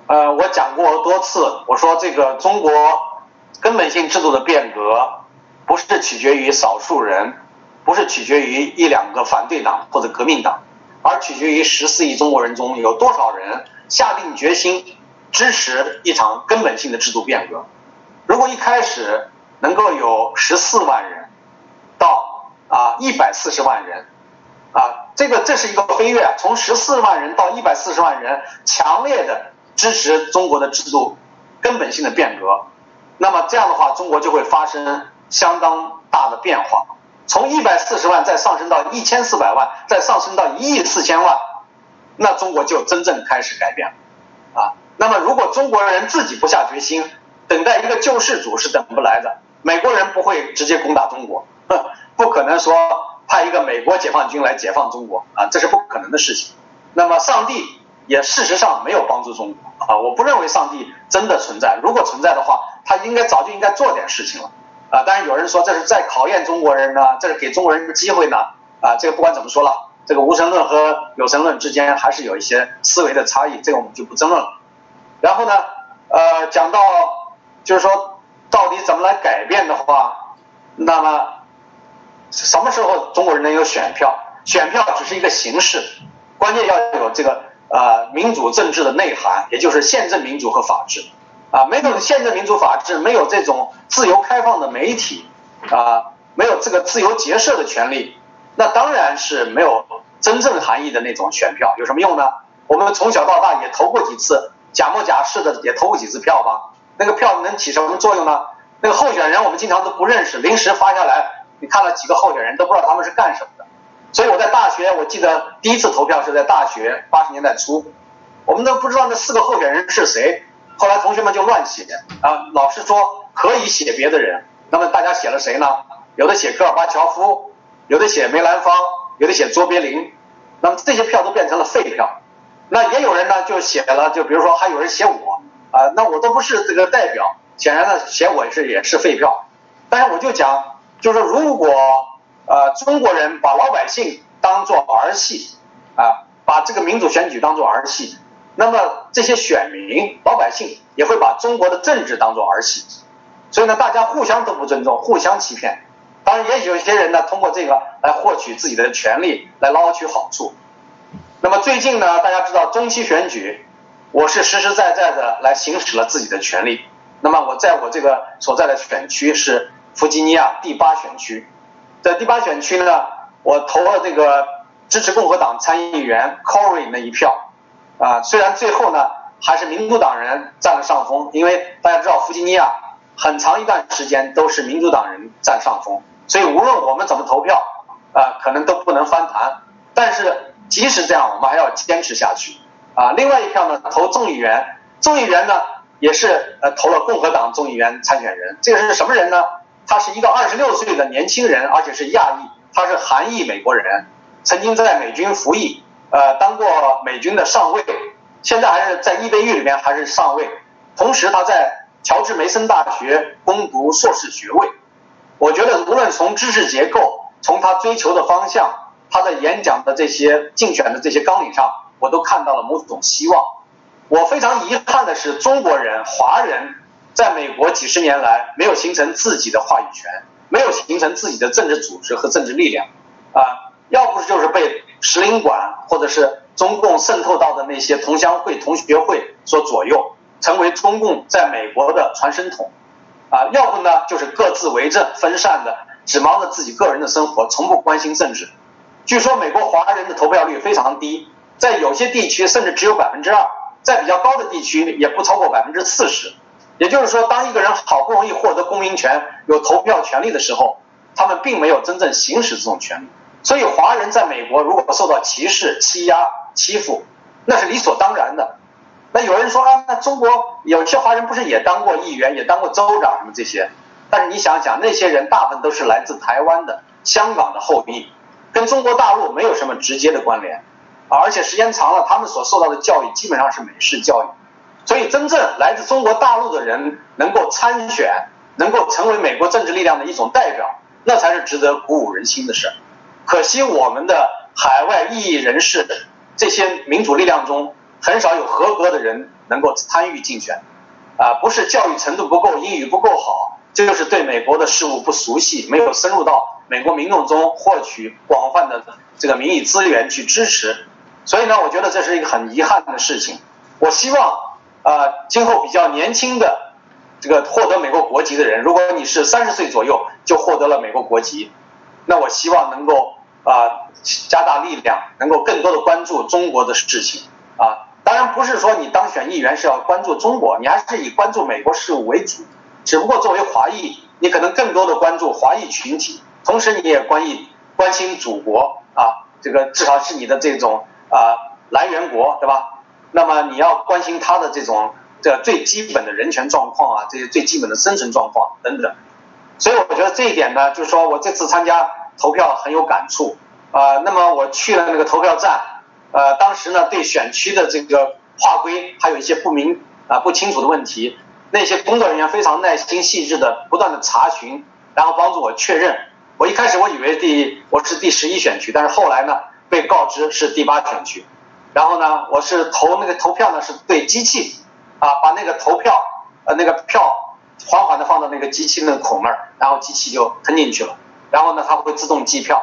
呃，我讲过多次，我说这个中国根本性制度的变革。不是取决于少数人，不是取决于一两个反对党或者革命党，而取决于十四亿中国人中有多少人下定决心支持一场根本性的制度变革。如果一开始能够有十四万人到啊一百四十万人，啊这个这是一个飞跃，从十四万人到一百四十万人强烈的支持中国的制度根本性的变革，那么这样的话，中国就会发生。相当大的变化，从一百四十万再上升到一千四百万，再上升到一亿四千万，那中国就真正开始改变了啊！那么如果中国人自己不下决心，等待一个救世主是等不来的。美国人不会直接攻打中国，不可能说派一个美国解放军来解放中国啊，这是不可能的事情。那么上帝也事实上没有帮助中国啊！我不认为上帝真的存在，如果存在的话，他应该早就应该做点事情了。啊，当然有人说这是在考验中国人呢，这是给中国人一个机会呢。啊，这个不管怎么说了，这个无神论和有神论之间还是有一些思维的差异，这个我们就不争论了。然后呢，呃，讲到就是说到底怎么来改变的话，那么什么时候中国人能有选票？选票只是一个形式，关键要有这个呃民主政治的内涵，也就是宪政民主和法治。啊，没有宪政民主法治，没有这种自由开放的媒体，啊，没有这个自由结社的权利，那当然是没有真正含义的那种选票，有什么用呢？我们从小到大也投过几次，假模假式的也投过几次票吧，那个票能起什么作用呢？那个候选人我们经常都不认识，临时发下来，你看了几个候选人都不知道他们是干什么的。所以我在大学，我记得第一次投票是在大学八十年代初，我们都不知道那四个候选人是谁。后来同学们就乱写啊，老师说可以写别的人，那么大家写了谁呢？有的写戈尔巴乔夫，有的写梅兰芳，有的写卓别林，那么这些票都变成了废票。那也有人呢就写了，就比如说还有人写我啊，那我都不是这个代表，显然呢写我是也是废票。但是我就讲，就是如果呃中国人把老百姓当做儿戏啊，把这个民主选举当做儿戏。那么这些选民、老百姓也会把中国的政治当做儿戏，所以呢，大家互相都不尊重，互相欺骗。当然，也许有些人呢，通过这个来获取自己的权利，来捞取好处。那么最近呢，大家知道中期选举，我是实实在在的来行使了自己的权利。那么我在我这个所在的选区是弗吉尼亚第八选区，在第八选区呢，我投了这个支持共和党参议员 Corey 那一票，啊，虽然最后呢还是民主党人占了上风，因为大家知道弗吉尼亚很长一段时间都是民主党人占上风，所以无论我们怎么投票，啊，可能都不能翻盘。但是即使这样，我们还要坚持下去啊！另外一票呢，投众议员，众议员呢也是呃投了共和党众议员参选人。这个是什么人呢？他是一个二十六岁的年轻人，而且是亚裔，他是韩裔美国人，曾经在美军服役，呃，当过美军的上尉，现在还是在伊贝狱里面还是上尉。同时他在乔治梅森大学攻读硕士学位。我觉得无论从知识结构，从他追求的方向。他的演讲的这些竞选的这些纲领上，我都看到了某种希望。我非常遗憾的是，中国人、华人在美国几十年来没有形成自己的话语权，没有形成自己的政治组织和政治力量。啊，要不是就是被使领馆或者是中共渗透到的那些同乡会、同学会所左右，成为中共在美国的传声筒。啊，要不呢就是各自为政、分散的，只忙着自己个人的生活，从不关心政治。据说美国华人的投票率非常低，在有些地区甚至只有百分之二，在比较高的地区也不超过百分之四十。也就是说，当一个人好不容易获得公民权、有投票权利的时候，他们并没有真正行使这种权利。所以，华人在美国如果受到歧视、欺压、欺负，那是理所当然的。那有人说啊，那中国有些华人不是也当过议员、也当过州长什么这些？但是你想想，那些人大部分都是来自台湾的、香港的后裔。跟中国大陆没有什么直接的关联，而且时间长了，他们所受到的教育基本上是美式教育，所以真正来自中国大陆的人能够参选，能够成为美国政治力量的一种代表，那才是值得鼓舞人心的事。可惜我们的海外异议人士，这些民主力量中很少有合格的人能够参与竞选，啊，不是教育程度不够，英语不够好，这就是对美国的事物不熟悉，没有深入到。美国民众中获取广泛的这个民意资源去支持，所以呢，我觉得这是一个很遗憾的事情。我希望，呃，今后比较年轻的这个获得美国国籍的人，如果你是三十岁左右就获得了美国国籍，那我希望能够啊加大力量，能够更多的关注中国的事情啊。当然不是说你当选议员是要关注中国，你还是以关注美国事务为主。只不过作为华裔，你可能更多的关注华裔群体。同时，你也关意关心祖国啊，这个至少是你的这种啊来源国，对吧？那么你要关心他的这种这最基本的人权状况啊，这些最基本的生存状况等等。所以我觉得这一点呢，就是说我这次参加投票很有感触啊。那么我去了那个投票站，呃，当时呢对选区的这个划归还有一些不明啊不清楚的问题，那些工作人员非常耐心细致的不断的查询，然后帮助我确认。我一开始我以为第我是第十一选区，但是后来呢被告知是第八选区，然后呢我是投那个投票呢是对机器啊把那个投票呃那个票缓缓的放到那个机器那个孔那儿，然后机器就吞进去了，然后呢它会自动计票，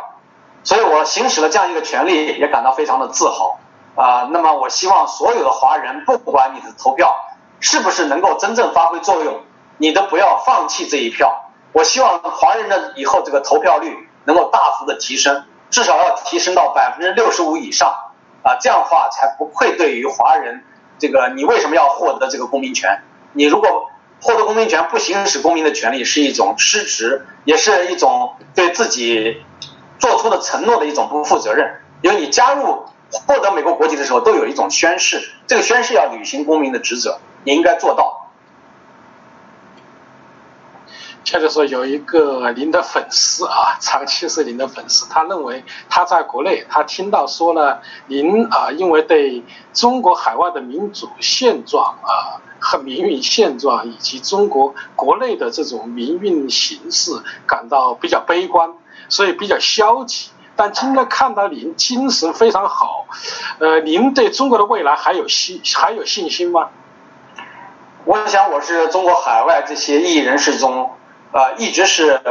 所以我行使了这样一个权利也感到非常的自豪啊。那么我希望所有的华人不管你的投票是不是能够真正发挥作用，你都不要放弃这一票。我希望华人的以后这个投票率能够大幅的提升，至少要提升到百分之六十五以上，啊，这样的话才不愧对于华人。这个你为什么要获得这个公民权？你如果获得公民权不行使公民的权利，是一种失职，也是一种对自己做出的承诺的一种不负责任。因为你加入获得美国国籍的时候都有一种宣誓，这个宣誓要履行公民的职责，你应该做到。接着说，有一个您的粉丝啊，长期是您的粉丝，他认为他在国内，他听到说了您啊，因为对中国海外的民主现状啊和民运现状，以及中国国内的这种民运形势感到比较悲观，所以比较消极。但今天看到您精神非常好，呃，您对中国的未来还有信还有信心吗？我想我是中国海外这些异人士中，呃，一直是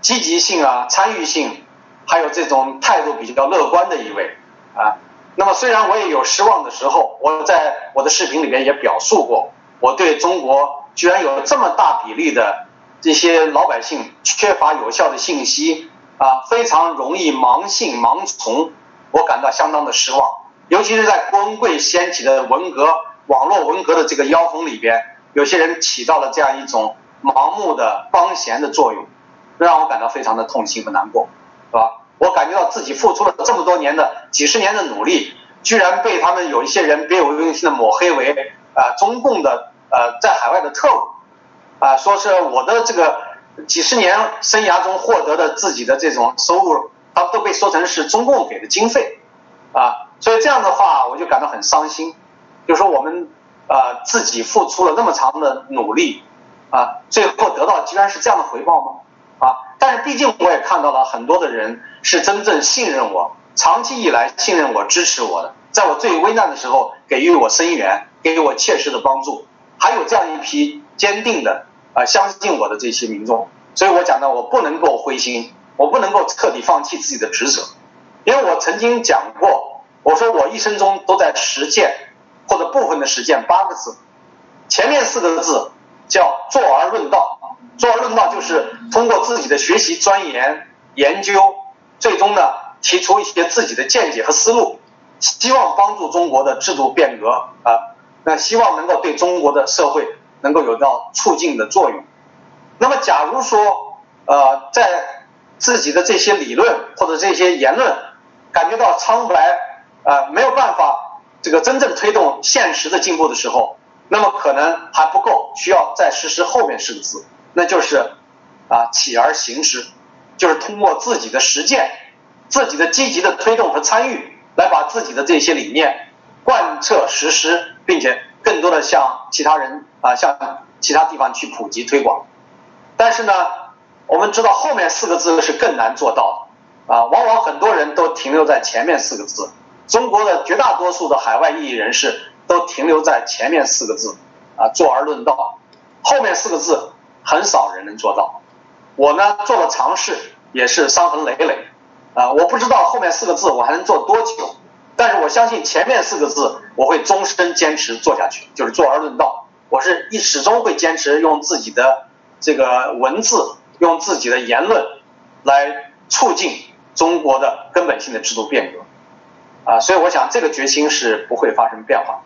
积极性啊、参与性，还有这种态度比较乐观的一位啊。那么虽然我也有失望的时候，我在我的视频里边也表述过，我对中国居然有这么大比例的这些老百姓缺乏有效的信息啊，非常容易盲信盲从，我感到相当的失望。尤其是在郭文贵掀起的文革。网络文革的这个妖风里边，有些人起到了这样一种盲目的帮闲的作用，让我感到非常的痛心和难过，是吧？我感觉到自己付出了这么多年的几十年的努力，居然被他们有一些人别有用心的抹黑为啊中共的呃在海外的特务，啊说是我的这个几十年生涯中获得的自己的这种收入，他都被说成是中共给的经费，啊，所以这样的话我就感到很伤心。就说我们呃自己付出了那么长的努力啊，最后得到居然是这样的回报吗？啊！但是毕竟我也看到了很多的人是真正信任我，长期以来信任我、支持我的，在我最危难的时候给予我声援、给予我切实的帮助，还有这样一批坚定的啊相信我的这些民众。所以我讲呢，我不能够灰心，我不能够彻底放弃自己的职责，因为我曾经讲过，我说我一生中都在实践。或者部分的实践八个字，前面四个字叫坐而论道。坐而论道就是通过自己的学习、钻研、研究，最终呢提出一些自己的见解和思路，希望帮助中国的制度变革啊，那希望能够对中国的社会能够有到促进的作用。那么，假如说呃在自己的这些理论或者这些言论感觉到苍白啊，没有办法。这个真正推动现实的进步的时候，那么可能还不够，需要再实施后面四个字，那就是啊起而行之，就是通过自己的实践，自己的积极的推动和参与，来把自己的这些理念贯彻实施，并且更多的向其他人啊向其他地方去普及推广。但是呢，我们知道后面四个字是更难做到的啊，往往很多人都停留在前面四个字。中国的绝大多数的海外异议人士都停留在前面四个字，啊，坐而论道，后面四个字很少人能做到。我呢做了尝试，也是伤痕累累，啊，我不知道后面四个字我还能做多久，但是我相信前面四个字我会终身坚持做下去，就是坐而论道。我是一始终会坚持用自己的这个文字，用自己的言论来促进中国的根本性的制度变革。啊，所以我想这个决心是不会发生变化。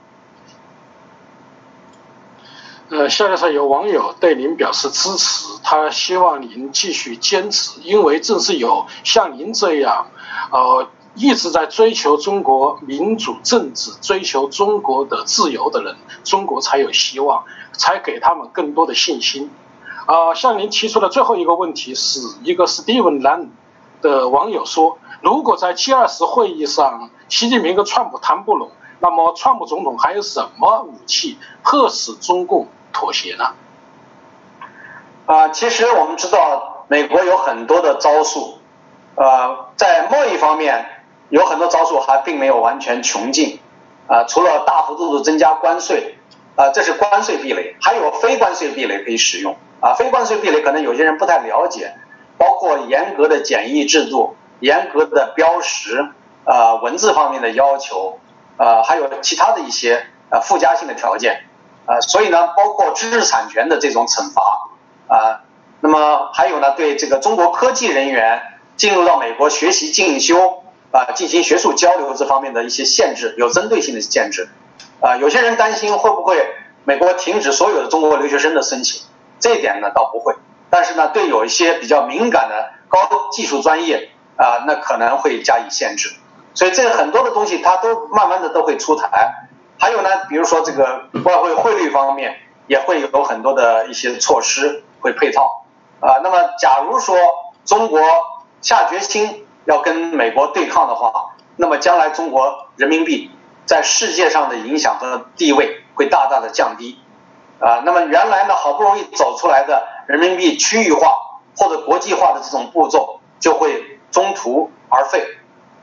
呃，下面上有网友对您表示支持，他希望您继续坚持，因为正是有像您这样，呃，一直在追求中国民主政治、追求中国的自由的人，中国才有希望，才给他们更多的信心。啊，向您提出的最后一个问题是一个 Steven Lan 的网友说。如果在 G20 会议上，习近平跟川普谈不拢，那么川普总统还有什么武器迫使中共妥协呢？啊，其实我们知道，美国有很多的招数，呃，在贸易方面有很多招数还并没有完全穷尽，啊，除了大幅度的增加关税，啊，这是关税壁垒，还有非关税壁垒可以使用，啊，非关税壁垒可能有些人不太了解，包括严格的检疫制度。严格的标识，呃，文字方面的要求，呃，还有其他的一些呃附加性的条件，呃，所以呢，包括知识产权的这种惩罚，啊，那么还有呢，对这个中国科技人员进入到美国学习进修，啊，进行学术交流这方面的一些限制，有针对性的限制，啊，有些人担心会不会美国停止所有的中国留学生的申请，这一点呢倒不会，但是呢，对有一些比较敏感的高技术专业。啊，那可能会加以限制，所以这很多的东西它都慢慢的都会出台。还有呢，比如说这个外汇汇率方面也会有很多的一些措施会配套。啊，那么假如说中国下决心要跟美国对抗的话，那么将来中国人民币在世界上的影响和地位会大大的降低。啊，那么原来呢好不容易走出来的人民币区域化或者国际化的这种步骤就会。中途而废。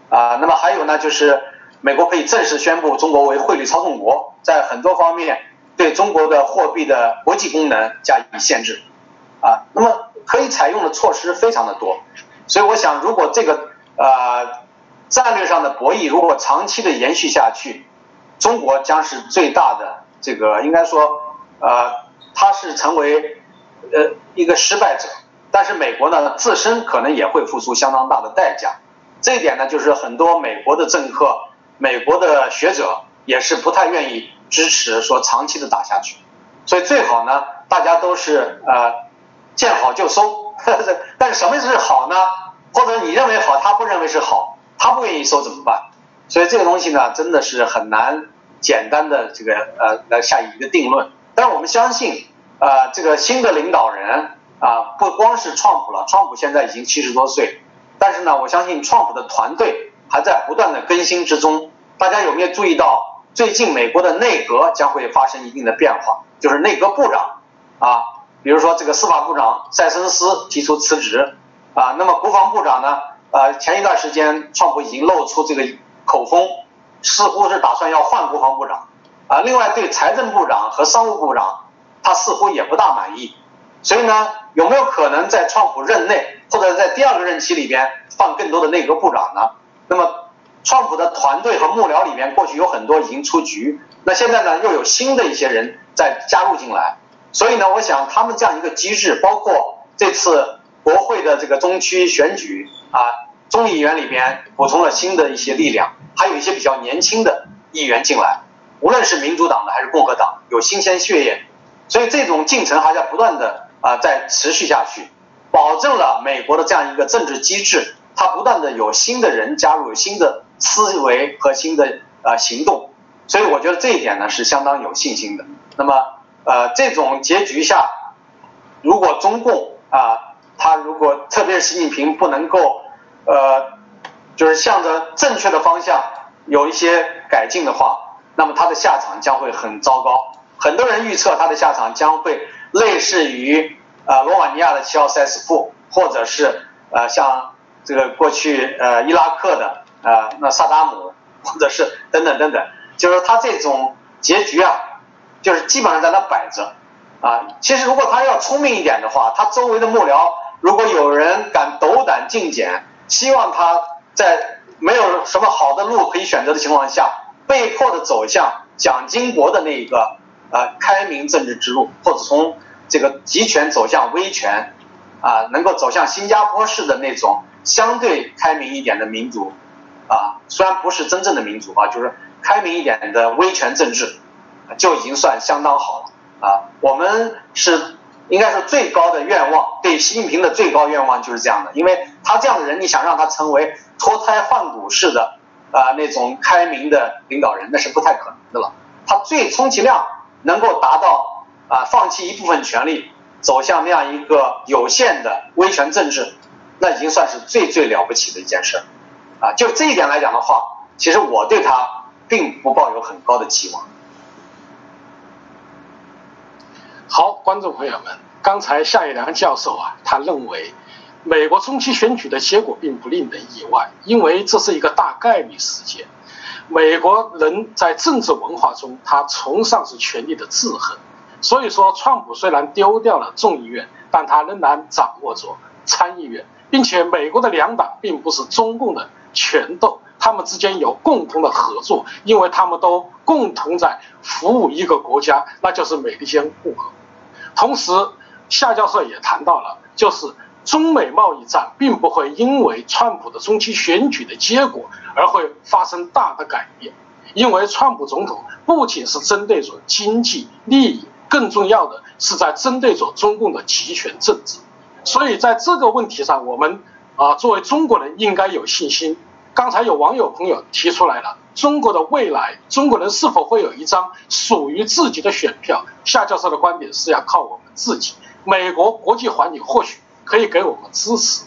啊，那么还有呢，就是美国可以正式宣布中国为汇率操纵国，在很多方面对中国的货币的国际功能加以限制，啊，那么可以采用的措施非常的多，所以我想，如果这个呃战略上的博弈如果长期的延续下去，中国将是最大的这个应该说呃，它是成为呃一个失败者。但是美国呢，自身可能也会付出相当大的代价，这一点呢，就是很多美国的政客、美国的学者也是不太愿意支持说长期的打下去，所以最好呢，大家都是呃见好就收。但是什么是好呢？或者你认为好，他不认为是好，他不愿意收怎么办？所以这个东西呢，真的是很难简单的这个呃来下一个定论。但是我们相信，呃，这个新的领导人。啊，不光是川普了，川普现在已经七十多岁，但是呢，我相信川普的团队还在不断的更新之中。大家有没有注意到，最近美国的内阁将会发生一定的变化？就是内阁部长啊，比如说这个司法部长塞森斯提出辞职啊，那么国防部长呢？呃，前一段时间川普已经露出这个口风，似乎是打算要换国防部长啊。另外，对财政部长和商务部长，他似乎也不大满意。所以呢，有没有可能在川普任内或者在第二个任期里边放更多的内阁部长呢？那么，川普的团队和幕僚里面过去有很多已经出局，那现在呢又有新的一些人在加入进来，所以呢，我想他们这样一个机制，包括这次国会的这个中区选举啊，众议员里边补充了新的一些力量，还有一些比较年轻的议员进来，无论是民主党的还是共和党，有新鲜血液，所以这种进程还在不断的。啊，在持续下去，保证了美国的这样一个政治机制，它不断的有新的人加入，新的思维和新的呃行动，所以我觉得这一点呢是相当有信心的。那么呃这种结局下，如果中共啊，他如果特别是习近平不能够呃就是向着正确的方向有一些改进的话，那么他的下场将会很糟糕。很多人预测他的下场将会。类似于呃罗马尼亚的齐奥塞斯库，或者是呃像这个过去呃伊拉克的呃那萨达姆，或者是等等等等，就是他这种结局啊，就是基本上在那摆着啊。其实如果他要聪明一点的话，他周围的幕僚如果有人敢斗胆进谏，希望他在没有什么好的路可以选择的情况下，被迫的走向蒋经国的那一个呃开明政治之路，或者从这个集权走向威权，啊，能够走向新加坡式的那种相对开明一点的民主，啊，虽然不是真正的民主啊，就是开明一点的威权政治，就已经算相当好了啊。我们是应该是最高的愿望，对习近平的最高愿望就是这样的，因为他这样的人，你想让他成为脱胎换骨式的啊那种开明的领导人，那是不太可能的了。他最充其量能够达到。啊，放弃一部分权利，走向那样一个有限的威权政治，那已经算是最最了不起的一件事。啊，就这一点来讲的话，其实我对他并不抱有很高的期望。好，观众朋友们，刚才夏一良教授啊，他认为美国中期选举的结果并不令人意外，因为这是一个大概率事件。美国人在政治文化中，他崇尚是权力的制衡。所以说，川普虽然丢掉了众议院，但他仍然掌握着参议院，并且美国的两党并不是中共的拳斗，他们之间有共同的合作，因为他们都共同在服务一个国家，那就是美利坚共和。同时，夏教授也谈到了，就是中美贸易战并不会因为川普的中期选举的结果而会发生大的改变，因为川普总统不仅是针对着经济利益。更重要的是在针对着中共的集权政治，所以在这个问题上，我们啊作为中国人应该有信心。刚才有网友朋友提出来了，中国的未来，中国人是否会有一张属于自己的选票？夏教授的观点是要靠我们自己。美国国际环境或许可以给我们支持，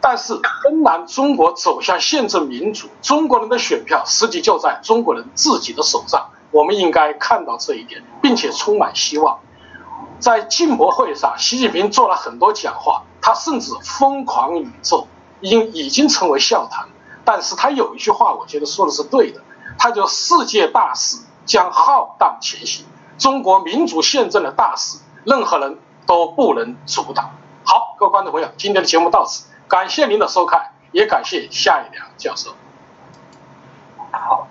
但是仍然中国走向宪政民主，中国人的选票实际就在中国人自己的手上。我们应该看到这一点，并且充满希望。在进博会上，习近平做了很多讲话，他甚至疯狂宇宙，已已经成为笑谈。但是他有一句话，我觉得说的是对的，他就世界大势将浩荡前行，中国民主宪政的大势，任何人都不能阻挡。好，各位观众朋友，今天的节目到此，感谢您的收看，也感谢夏一良教授。好。